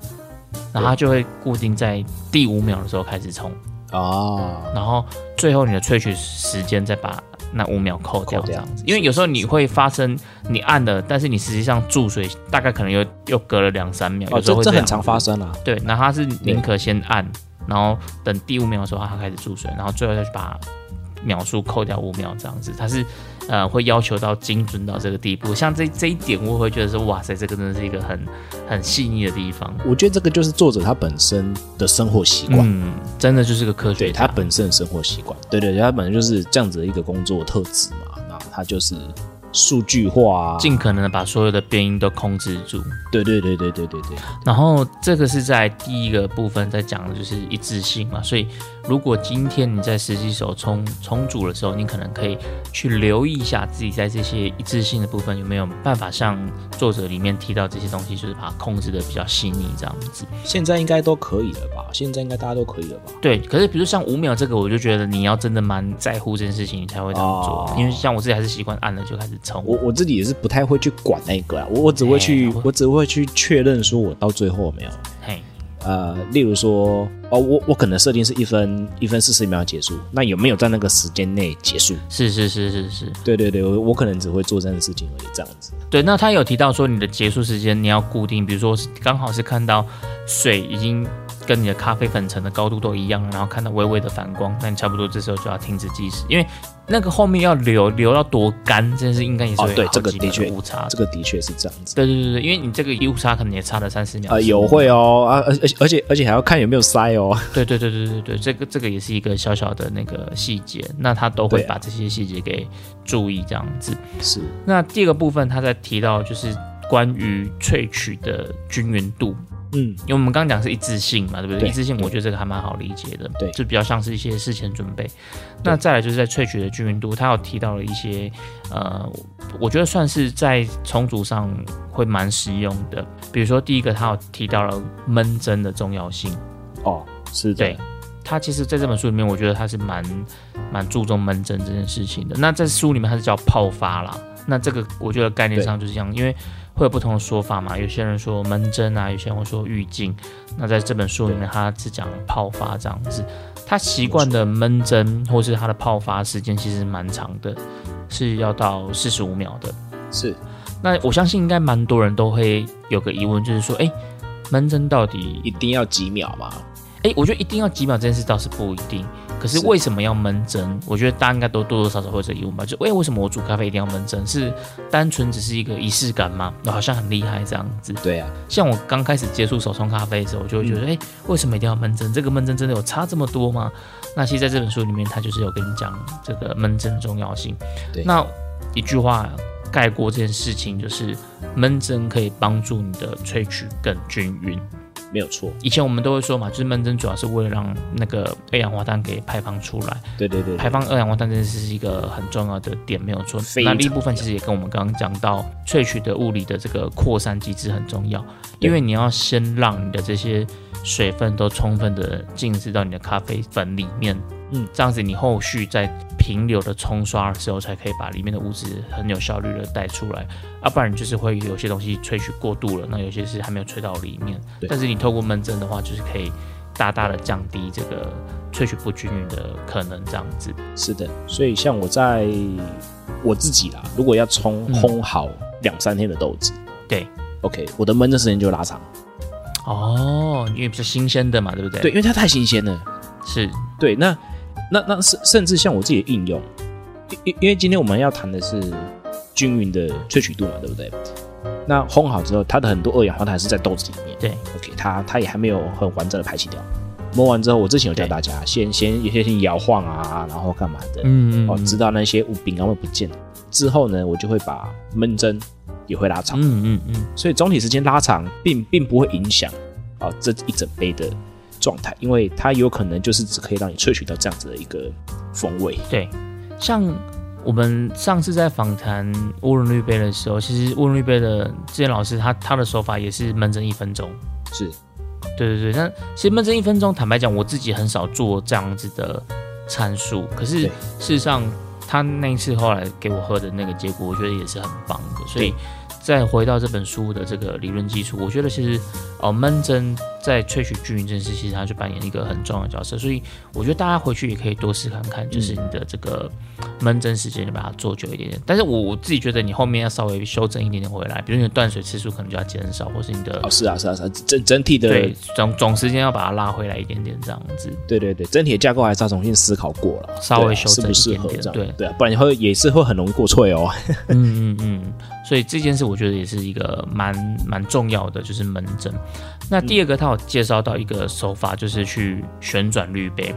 然后它就会固定在第五秒的时候开始冲。哦，然后最后你的萃取时间再把那五秒扣掉这样子，因为有时候你会发生你按了，但是你实际上注水大概可能又又隔了两三秒，哦，这这很常发生啊。对，那它是宁可先按，然后等第五秒的时候它开始注水，然后最后再去把秒数扣掉五秒这样子，它是。呃，会要求到精准到这个地步，像这这一点，我会觉得说，哇塞，这个真的是一个很很细腻的地方。我觉得这个就是作者他本身的生活习惯，嗯，真的就是个科学，对他本身的生活习惯，对对，他本身就是这样子的一个工作特质嘛，那他就是。数据化，尽可能的把所有的变音都控制住。对对对对对对对。然后这个是在第一个部分在讲的就是一致性嘛，所以如果今天你在实际手冲冲煮的时候，你可能可以去留意一下自己在这些一致性的部分有没有办法像作者里面提到这些东西，就是把它控制的比较细腻这样子。现在应该都可以了吧？现在应该大家都可以了吧？对。可是比如像五秒这个，我就觉得你要真的蛮在乎这件事情，你才会这样做。因为像我自己还是习惯按了就开始冲。我我自己也是不太会去管那个啊，我我只会去，我只会去确认说我到最后没有。嘿，呃，例如说，哦，我我可能设定是一分一分四十秒结束，那有没有在那个时间内结束？是是是是是，对对对，我我可能只会做这样的事情而已，这样子。对，那他有提到说你的结束时间你要固定，比如说刚好是看到水已经。跟你的咖啡粉层的高度都一样，然后看到微微的反光，那你差不多这时候就要停止计时，因为那个后面要流流到多干，这件事应该也是对这个的确误差，这个的确是这样子。对对对对，因为你这个误差可能也差了三十秒啊，有会哦啊，而而而且而且还要看有没有塞哦。对对对对对对，这个这个也是一个小小的那个细节，那他都会把这些细节给注意这样子。是。那第二个部分他在提到就是关于萃取的均匀度。嗯，因为我们刚刚讲是一致性嘛，对不对？一致性，我觉得这个还蛮好理解的。对，就比较像是一些事前准备。那再来就是在萃取的均匀度，他有提到了一些，呃，我觉得算是在重组上会蛮实用的。比如说第一个，他有提到了闷蒸的重要性。哦，是对。他其实在这本书里面，我觉得他是蛮蛮注重闷蒸这件事情的。那在书里面，他是叫泡发啦。那这个我觉得概念上就是这样，因为。会有不同的说法嘛？有些人说闷蒸啊，有些人会说预浸。那在这本书里面，他只讲泡发这样子。他习惯的闷蒸或是他的泡发时间其实蛮长的，是要到四十五秒的。是。那我相信应该蛮多人都会有个疑问，就是说，哎，闷蒸到底一定要几秒吗？哎，我觉得一定要几秒这件事倒是不一定。可是为什么要闷蒸？我觉得大家应该都多多少少会有这疑问吧。就哎，为什么我煮咖啡一定要闷蒸？是单纯只是一个仪式感吗？我好像很厉害这样子。对啊，像我刚开始接触手冲咖啡的时候，我就会觉得，哎，为什么一定要闷蒸？这个闷蒸真的有差这么多吗？那其实在这本书里面，他就是有跟你讲这个闷蒸的重要性。对，那一句话概括这件事情，就是闷蒸可以帮助你的萃取更均匀。没有错，以前我们都会说嘛，就是闷蒸主要是为了让那个二氧化碳给排放出来。对对对，排放二氧化碳真的是一个很重要的点，没有错。那另一部分其实也跟我们刚刚讲到萃取的物理的这个扩散机制很重要，因为你要先让你的这些水分都充分的浸湿到你的咖啡粉里面。嗯，这样子你后续在平流的冲刷的时候，才可以把里面的物质很有效率的带出来，要不然就是会有些东西萃取过度了，那有些是还没有萃到里面。但是你透过闷蒸的话，就是可以大大的降低这个萃取不均匀的可能，这样子。是的，所以像我在我自己啦，如果要冲烘好两三天的豆子，对，OK，我的闷蒸时间就拉长。哦，因为比较新鲜的嘛，对不对？对，因为它太新鲜了。是，对，那那那甚甚至像我自己的应用，因因为今天我们要谈的是均匀的萃取度嘛，对不对？那烘好之后，它的很多二氧化碳是在豆子里面。对，OK，它它也还没有很完整的排气掉。摸完之后，我之前有教大家，先先有些先摇晃啊，然后干嘛的，嗯嗯，哦，直到那些饼干会不见之后呢，我就会把焖蒸也会拉长。嗯嗯嗯，所以总体时间拉长，并并不会影响啊这一整杯的状态，因为它有可能就是只可以让你萃取到这样子的一个风味。对，像。我们上次在访谈乌龙绿杯的时候，其实乌龙绿杯的志远老师他他的手法也是闷蒸一分钟，是，对对对。但其实闷蒸一分钟，坦白讲，我自己很少做这样子的参数。可是事实上，他那一次后来给我喝的那个结果，我觉得也是很棒的。所以再回到这本书的这个理论基础，我觉得其实哦闷蒸。在萃取均匀这件事，其实它就扮演一个很重要的角色，所以我觉得大家回去也可以多试看看，就是你的这个焖蒸时间，你把它做久一点点。但是我我自己觉得你后面要稍微修正一点点回来，比如你的断水次数可能就要减少，或是你的哦是啊是啊是啊，整整体的对总总时间要把它拉回来一点点这样子。对对对，整体的架构还是要重新思考过了，稍微修正一点点，对对啊，不然你会也是会很容易过脆哦。嗯嗯嗯，所以这件事我觉得也是一个蛮蛮重要的，就是焖蒸。那第二个，它有介绍到一个手法，就是去旋转滤杯。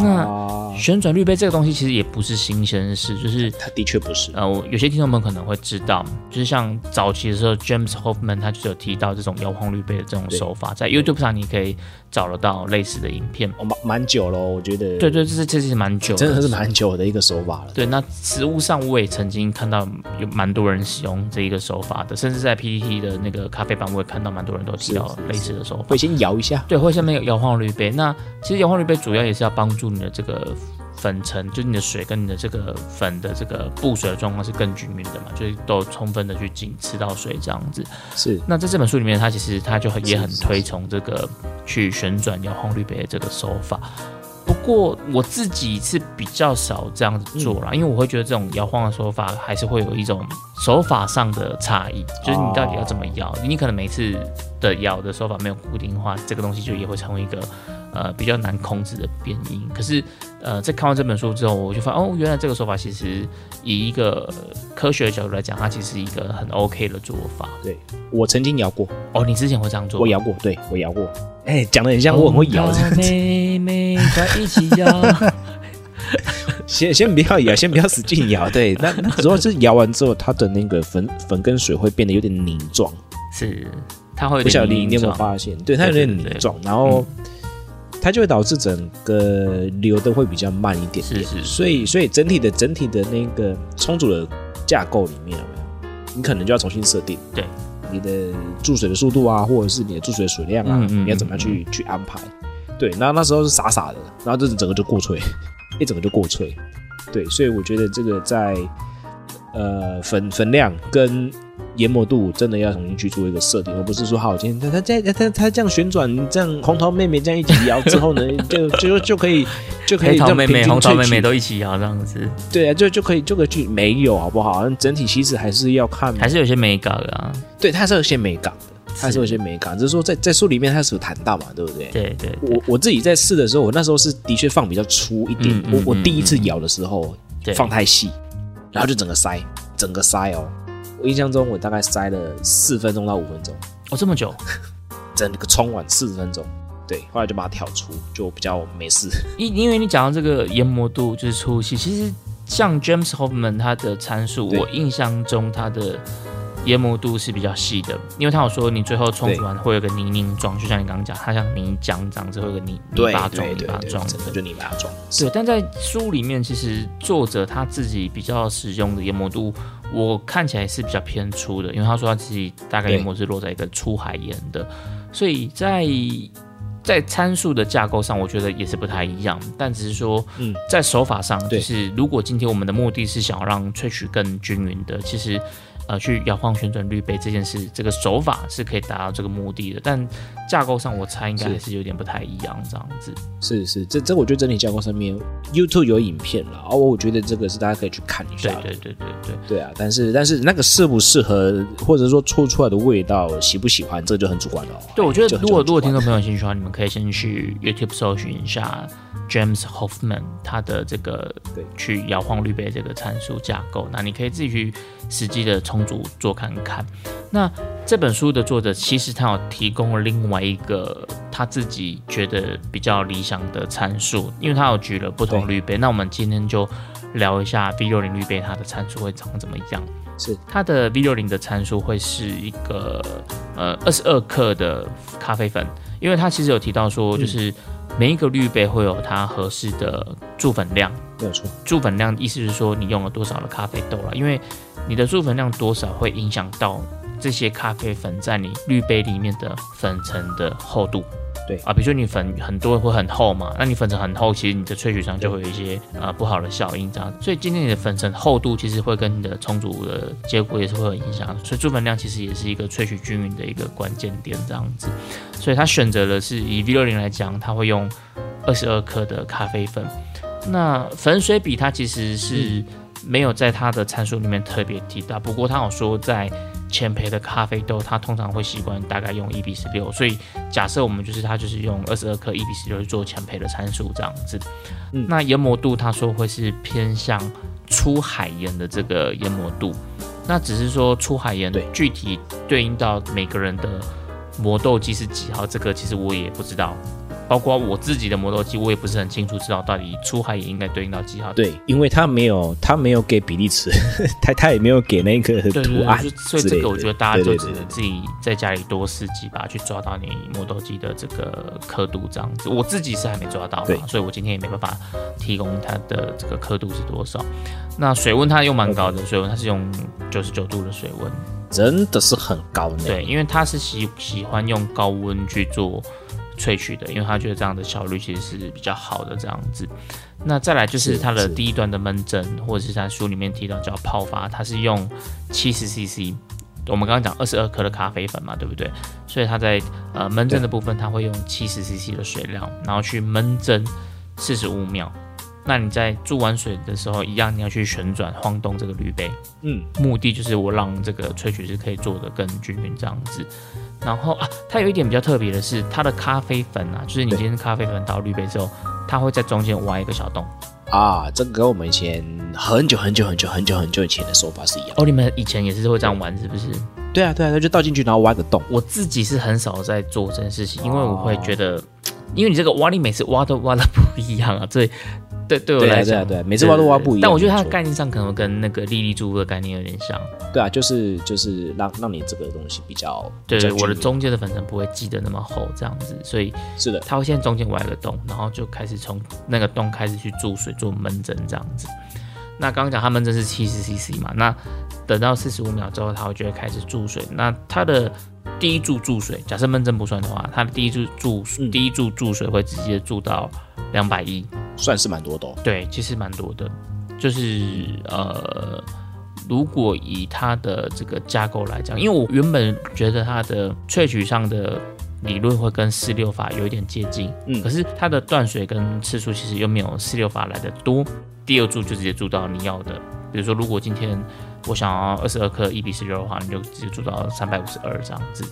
那旋转滤杯这个东西其实也不是新鲜事，就是它的确不是。呃，我有些听众们可能会知道，就是像早期的时候，James Hoffman 他就有提到这种摇晃滤杯的这种手法，在 YouTube 上你可以找得到类似的影片。蛮蛮久了，我觉得。对对，这是这是蛮久，真的是蛮久的一个手法了。对，那实物上我也曾经看到有蛮多人使用这一个手法的，甚至在 PPT 的那个咖啡版，我也看到蛮多人都提到类似的手法。会先摇一下，对，会下面有摇晃滤杯。那其实摇晃滤杯主要也是要帮助你的这个。粉尘就是你的水跟你的这个粉的这个布水的状况是更均匀的嘛，就是都充分的去进吃到水这样子。是。那在这本书里面，它其实它就很也很推崇这个去旋转摇晃滤杯的这个手法。不过我自己是比较少这样子做啦，因为我会觉得这种摇晃的手法还是会有一种手法上的差异，就是你到底要怎么摇，你可能每次的摇的手法没有固定化，这个东西就也会成为一个。呃，比较难控制的变音，可是，呃，在看完这本书之后，我就发现，哦，原来这个说法其实以一个科学的角度来讲，它其实是一个很 OK 的做法。对我曾经摇过，哦，你之前会这样做？我摇过，对我摇过。哎，讲的很像我很会摇这样子。妹妹在一起摇，先先不要摇，先不要使劲摇。对，那那主要是摇完之后，它的那个粉粉跟水会变得有点凝状。是，它会不晓得你有没有发现？对，它有点凝状，然后。它就会导致整个流的会比较慢一点点，是是。所以所以整体的整体的那个充足的架构里面有没有？你可能就要重新设定，对，你的注水的速度啊，或者是你的注水水量啊，你要怎么样去去安排？对，那那时候是傻傻的，然后这整个就过脆，一整个就过脆。对，所以我觉得这个在呃粉粉量跟。研磨度真的要重新去做一个设定，而不是说好，今天他他这他他这样旋转，这样红桃妹妹这样一起摇之后呢，就就就可以就可以让妹妹红桃妹妹都一起摇这样子。对啊，就就可以就可以去没有好不好？整体其实还是要看，还是有些美感的啊。对，它是有些美感的，它是有些美感，只是说在在书里面它是有谈到嘛，对不对？对对。我我自己在试的时候，我那时候是的确放比较粗一点。我我第一次摇的时候放太细，然后就整个塞，整个塞哦。我印象中，我大概塞了四分钟到五分钟，哦，这么久，整个冲完四十分钟，对，后来就把它挑出，就比较没事。因因为你讲到这个研磨度就是粗细，其实像 James Hoffman 他的参数，我印象中他的。研磨度是比较细的，因为他有说你最后冲煮完会有个泥泞状，就像你刚刚讲，它像泥浆这样子，会有个泥泥巴状、泥巴状的，就泥巴状。对，但在书里面，其实作者他自己比较使用的研磨度，我看起来是比较偏粗的，因为他说他自己大概研磨是落在一个粗海盐的，所以在在参数的架构上，我觉得也是不太一样，但只是说，嗯，在手法上，就是如果今天我们的目的是想要让萃取更均匀的，其实。呃去摇晃旋转滤杯这件事，这个手法是可以达到这个目的的。但架构上，我猜应该还是有点不太一样，这样子。是是，这这我觉得整体架构上面，YouTube 有影片了，哦，我觉得这个是大家可以去看一下。对对对对对对啊！但是但是那个适不适合，或者说搓出来的味道喜不喜欢，这就很主观了。对，我觉得如果如果听众朋友有兴趣的话，你们可以先去 YouTube 搜寻一下 James Hoffman 他的这个对去摇晃滤杯这个参数架构，那你可以自己去实际的重组做看看。那这本书的作者其实他有提供了另外一个他自己觉得比较理想的参数，因为他有举了不同滤杯。那我们今天就聊一下 V 六零滤杯它的参数会长怎么样？是它的 V 六零的参数会是一个呃二十二克的咖啡粉，因为它其实有提到说，就是每一个滤杯会有它合适的注粉量，没有错。注粉量意思是说你用了多少的咖啡豆了，因为你的注粉量多少会影响到。这些咖啡粉在你滤杯里面的粉尘的厚度，对啊，比如说你粉很多会很厚嘛，那你粉尘很厚，其实你的萃取上就会有一些呃不好的效应这样。所以今天你的粉尘厚度其实会跟你的充足的结果也是会有影响，所以注粉量其实也是一个萃取均匀的一个关键点这样子。所以他选择的是以 V 六零来讲，他会用二十二克的咖啡粉。那粉水比它其实是没有在它的参数里面特别提到，不过他有说在。浅焙的咖啡豆，它通常会习惯大概用一比十六，所以假设我们就是它就是用二十二克一比十六去做浅焙的参数这样子。嗯，那研磨度他说会是偏向出海盐的这个研磨度，那只是说出海盐具体对应到每个人的磨豆机是几号，这个其实我也不知道。包括我自己的磨豆机，我也不是很清楚知道到底出海也应该对应到几号。对，因为他没有，他没有给比例尺，他 他也没有给那个图案，所以这个我觉得大家就只能自己在家里多试几把，去抓到你磨豆机的这个刻度这样子。我自己是还没抓到，嘛，所以我今天也没办法提供它的这个刻度是多少。那水温它又蛮高的，水温它是用九十九度的水温，真的是很高呢。对，因为它是喜喜欢用高温去做。萃取的，因为他觉得这样的效率其实是比较好的这样子。那再来就是它的第一段的闷蒸，或者是他书里面提到叫泡发，它是用七十 CC。我们刚刚讲二十二克的咖啡粉嘛，对不对？所以它在呃闷蒸的部分，它会用七十 CC 的水量，然后去闷蒸四十五秒。那你在注完水的时候，一样你要去旋转晃动这个滤杯，嗯，目的就是我让这个萃取是可以做的更均匀这样子。然后啊，它有一点比较特别的是，它的咖啡粉啊，就是你今天咖啡粉倒滤杯之后，它会在中间挖一个小洞啊。这个跟我们以前很久很久很久很久很久以前的手法是一样。哦，你们以前也是会这样玩是不是？对啊，对啊，那就倒进去，然后挖个洞。我自己是很少在做这件事情，因为我会觉得，因为你这个挖，你每次挖都挖的不一样啊，所以。对，对我来讲，对，每次挖都挖不一样。但我觉得它的概念上可能跟那个粒粒珠的概念有点像。对啊，就是就是让让你这个东西比较，对，我的中间的粉尘不会积得那么厚，这样子。所以是的，它会现在中间挖一个洞，然后就开始从那个洞开始去注水做闷蒸这样子。那刚刚讲它闷蒸是七十 CC 嘛，那等到四十五秒之后，它会就会开始注水。那它的第一注注水，假设闷蒸不算的话，它的第一注注第一注注水会直接注到两百一。算是蛮多的，对，其实蛮多的。就是呃，如果以它的这个架构来讲，因为我原本觉得它的萃取上的理论会跟四六法有一点接近，嗯，可是它的断水跟次数其实又没有四六法来的多。第二注就直接注到你要的，比如说如果今天我想要二十二克一比十六的话，你就直接注到三百五十二这样子。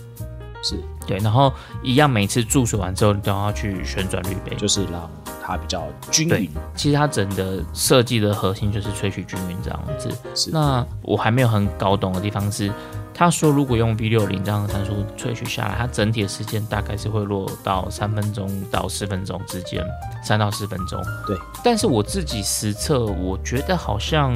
是对，然后一样每次注水完之后，你都要去旋转滤杯，就是让。它比较均匀，其实它整个设计的核心就是萃取均匀这样子。是，那我还没有很搞懂的地方是，他说如果用 V 六零这样的参数萃取下来，它整体的时间大概是会落到三分钟到四分钟之间，三到四分钟。对，但是我自己实测，我觉得好像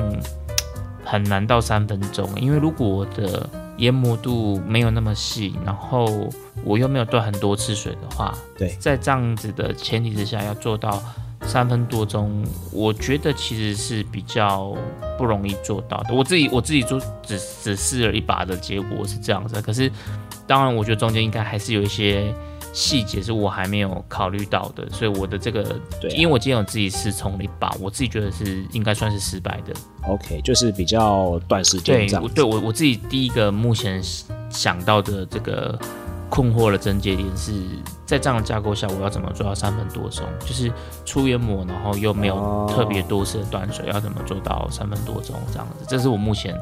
很难到三分钟，因为如果我的研磨度没有那么细，然后我又没有断很多次水的话，对，在这样子的前提之下，要做到三分多钟，我觉得其实是比较不容易做到的。我自己我自己做只只试了一把的结果是这样子，可是当然我觉得中间应该还是有一些细节是我还没有考虑到的，所以我的这个，对啊因为我今天有自己试冲了一把，我自己觉得是应该算是失败的。OK，就是比较短时间对这，样子。我对我我自己第一个目前想到的这个困惑的症结点是在这样的架构下，我要怎么做到三分多钟？就是出研磨，然后又没有哦特别多次的断水，要怎么做到三分多钟这样子？这是我目前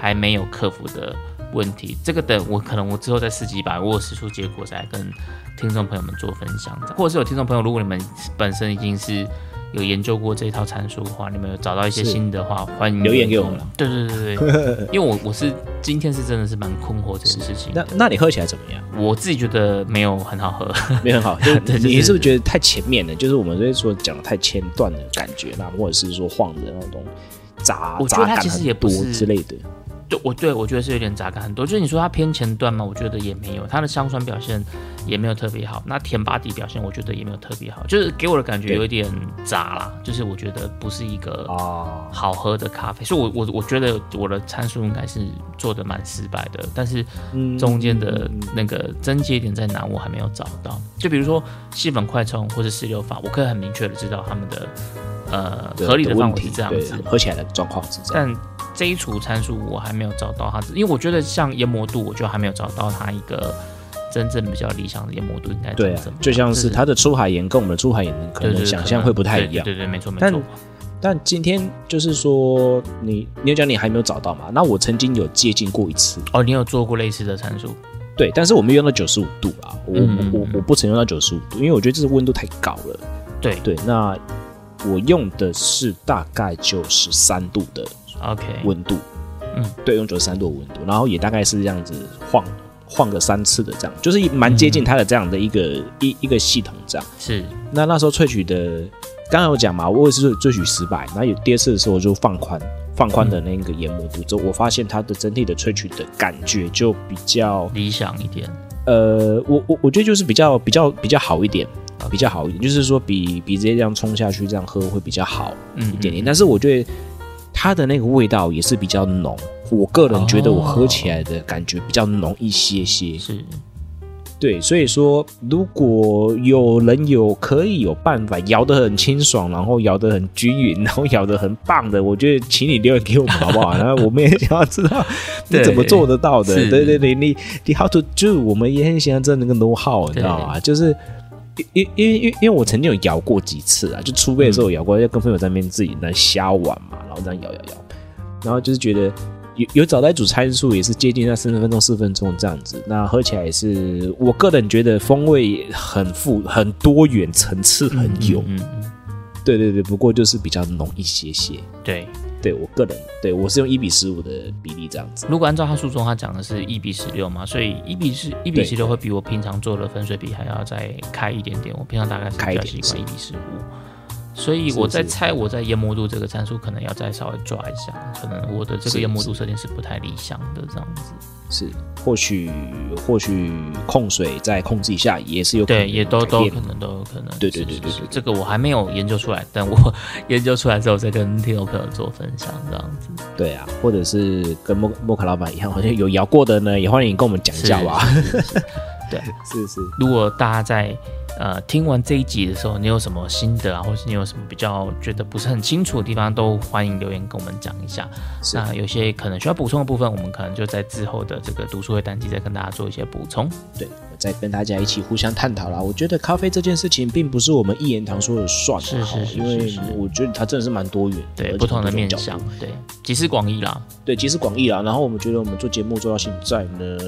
还没有克服的问题。这个等我可能我之后再试几把我有实出结果再跟听众朋友们做分享，或者是有听众朋友，如果你们本身已经是有研究过这一套参数的话，你们有找到一些新的话，欢迎留言给我们。对对对对，因为我我是今天是真的是蛮困惑这件事情。那那你喝起来怎么样？我自己觉得没有很好喝，没有很好，就是对就是你是不是觉得太前面了？就是我们这说讲的太前段的感觉啦，或者是说晃的那种杂杂感很多也不是之类的。对我对我觉得是有点杂感很多。就是你说它偏前段嘛，我觉得也没有，它的香酸表现也没有特别好，那甜巴底表现我觉得也没有特别好，就是给我的感觉有一点杂啦，就是我觉得不是一个哦，好喝的咖啡，所以我我我觉得我的参数应该是做的蛮失败的，但是嗯中间的那个症结点在哪，我还没有找到。就比如说细粉快冲或者四六法，我可以很明确的知道他们的呃合理的范围是这样子，喝起来的状况是这样。但这一组参数我还没有找到它的，因为我觉得像研磨度，我就还没有找到它一个真正比较理想的研磨度应该对啊长怎么，就像是它的出海盐跟我们的出海盐可能想象会不太一样。对对对，没错没错。但今天就是说，你你有讲你还没有找到嘛？那我曾经有接近过一次，哦，你有做过类似的参数？对，但是我没用到九十五度啊，我我我不曾用到九十五度，因为我觉得这是温度太高了。对对，那我用的是大概九十三度的，OK，温度，嗯，对，用九十三度的温度，然后也大概是这样子晃晃个三次的这样，就是蛮接近它的这样的一个、一一个系统这样。是那那时候萃取的，刚刚有讲嘛，我也是萃取失败，然后有第二次的时候我就放宽放宽的那个研磨度之后，我发现它的整体的萃取的感觉就比较理想一点。呃，我我我觉得就是比较比较比较好一点比较好一点，就是说比比直接这样冲下去这样喝会比较好嗯，一点点。但是我觉得它的那个味道也是比较浓，我个人觉得我喝起来的感觉比较浓一些些。是对，所以说如果有人有可以有办法摇得很清爽，然后摇得很均匀，然后摇得很棒的，我觉得请你留言给我们好不好？然后我们也想要知道 你怎么做得到的。对对对，你你 how to do，我们也很想要知道那个 know how，你知道吗？就是。因因因为因为因为我曾经有摇过几次啊，就出杯的时候有摇过，要跟朋友在那边自己在瞎玩嘛，然后这样摇摇摇，然后就是觉得有有找到一组参数，也是接近那三十分钟、四分钟这样子。那喝起来也是，我个人觉得风味很富、很多元，层次很有。嗯嗯嗯，对对对，不过就是比较浓一些些。对。对我个人，对我是用一比十五的比例这样子。如果按照他书中他讲的是一比十六嘛，所以一比十一比十六会比我平常做的分水比还要再开一点点。我平常大概是比较开一点习惯一比十五，所以我在猜我在研磨度这个参数可能要再稍微抓一下，可能我的这个研磨度设定是不太理想的这样子。是，或许或许控水再控制一下也是有可能对，也都都可能都有可能。对对对对对这个我还没有研究出来，但我 研究出来之后再跟听众朋友做分享这样子。对啊，或者是跟莫莫卡老板一样，好像有摇过的呢，也欢迎跟我们讲一下吧。对，是是，如果大家在呃听完这一集的时候，你有什么心得啊，或是你有什么比较觉得不是很清楚的地方，都欢迎留言跟我们讲一下。那有些可能需要补充的部分，我们可能就在之后的这个读书会单集再跟大家做一些补充。对，我再跟大家一起互相探讨啦。我觉得咖啡这件事情并不是我们一言堂说了算的，是是是因为我觉得它真的是蛮多元对，不同的面向，对，集思广益啦。对，集思广益啦。然后我们觉得我们做节目做到现在呢，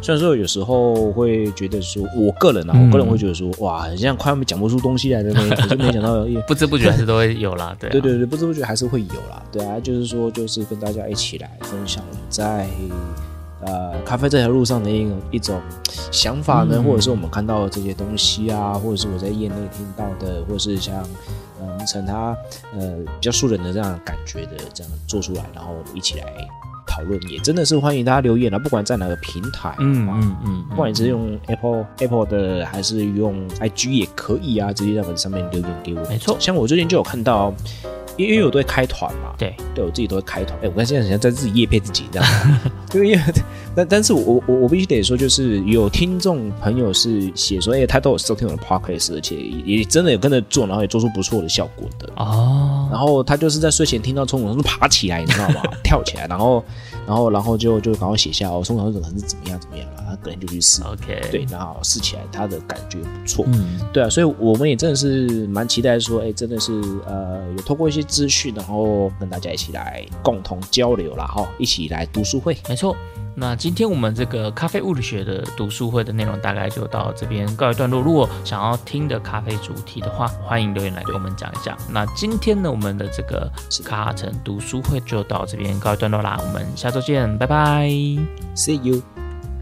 虽然说有时候会觉得说，我个人啊，嗯我个人会觉得说，哇，很像快要讲不出东西来的呢，可是没想到。不知不觉还是都会有啦，对、啊，对对对，不知不觉还是会有啦，对啊，就是说，就是跟大家一起来分享我们在呃咖啡这条路上的一种一种想法呢，嗯或者是我们看到的这些东西啊，或者是我在业内听到的，或者是像呃明成他呃比较素人的这样的感觉的这样做出来，然后我们一起来讨论，也真的是欢迎大家留言啊，不管在哪个平台，嗯啊嗯嗯，不管你是用 Apple Apple 的还是用 IG 也可以啊，直接在粉上面留言给我。没错。像我最近就有看到，因为我都会开团嘛，对，对我自己都会开团。哎、我看现在好像在自己夜配自己这样，因为因为 但但是我我我必须得说，就是有听众朋友是写说，哎，他都有收听我的 podcast，而且也真的有跟着做，然后也做出不错的效果的哦。然后他就是在睡前听到冲总是爬起来，你知道吗？跳起来，然后然后然后就就赶快写下哦，冲总可能是怎么样怎么样了，他可能就去试。OK，对，然后试起来他的感觉不错。嗯，对啊，所以我们也真的是蛮期待说，哎，真的是呃，有透过一些资讯，然后跟大家一起来共同交流啦，哈，一起来读书会，没错。那今天我们这个咖啡物理学的读书会的内容大概就到这边告一段落。如果想要听的咖啡主题的话，欢迎留言来跟我们讲一下。那今天呢，我们的这个卡城读书会就到这边告一段落啦。我们下周见，拜拜，See you。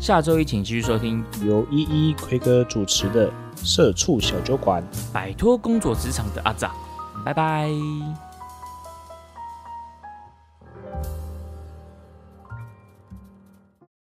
下周一请继续收听由依依奎哥主持的社畜小酒馆，摆脱工作职场的阿长，拜拜。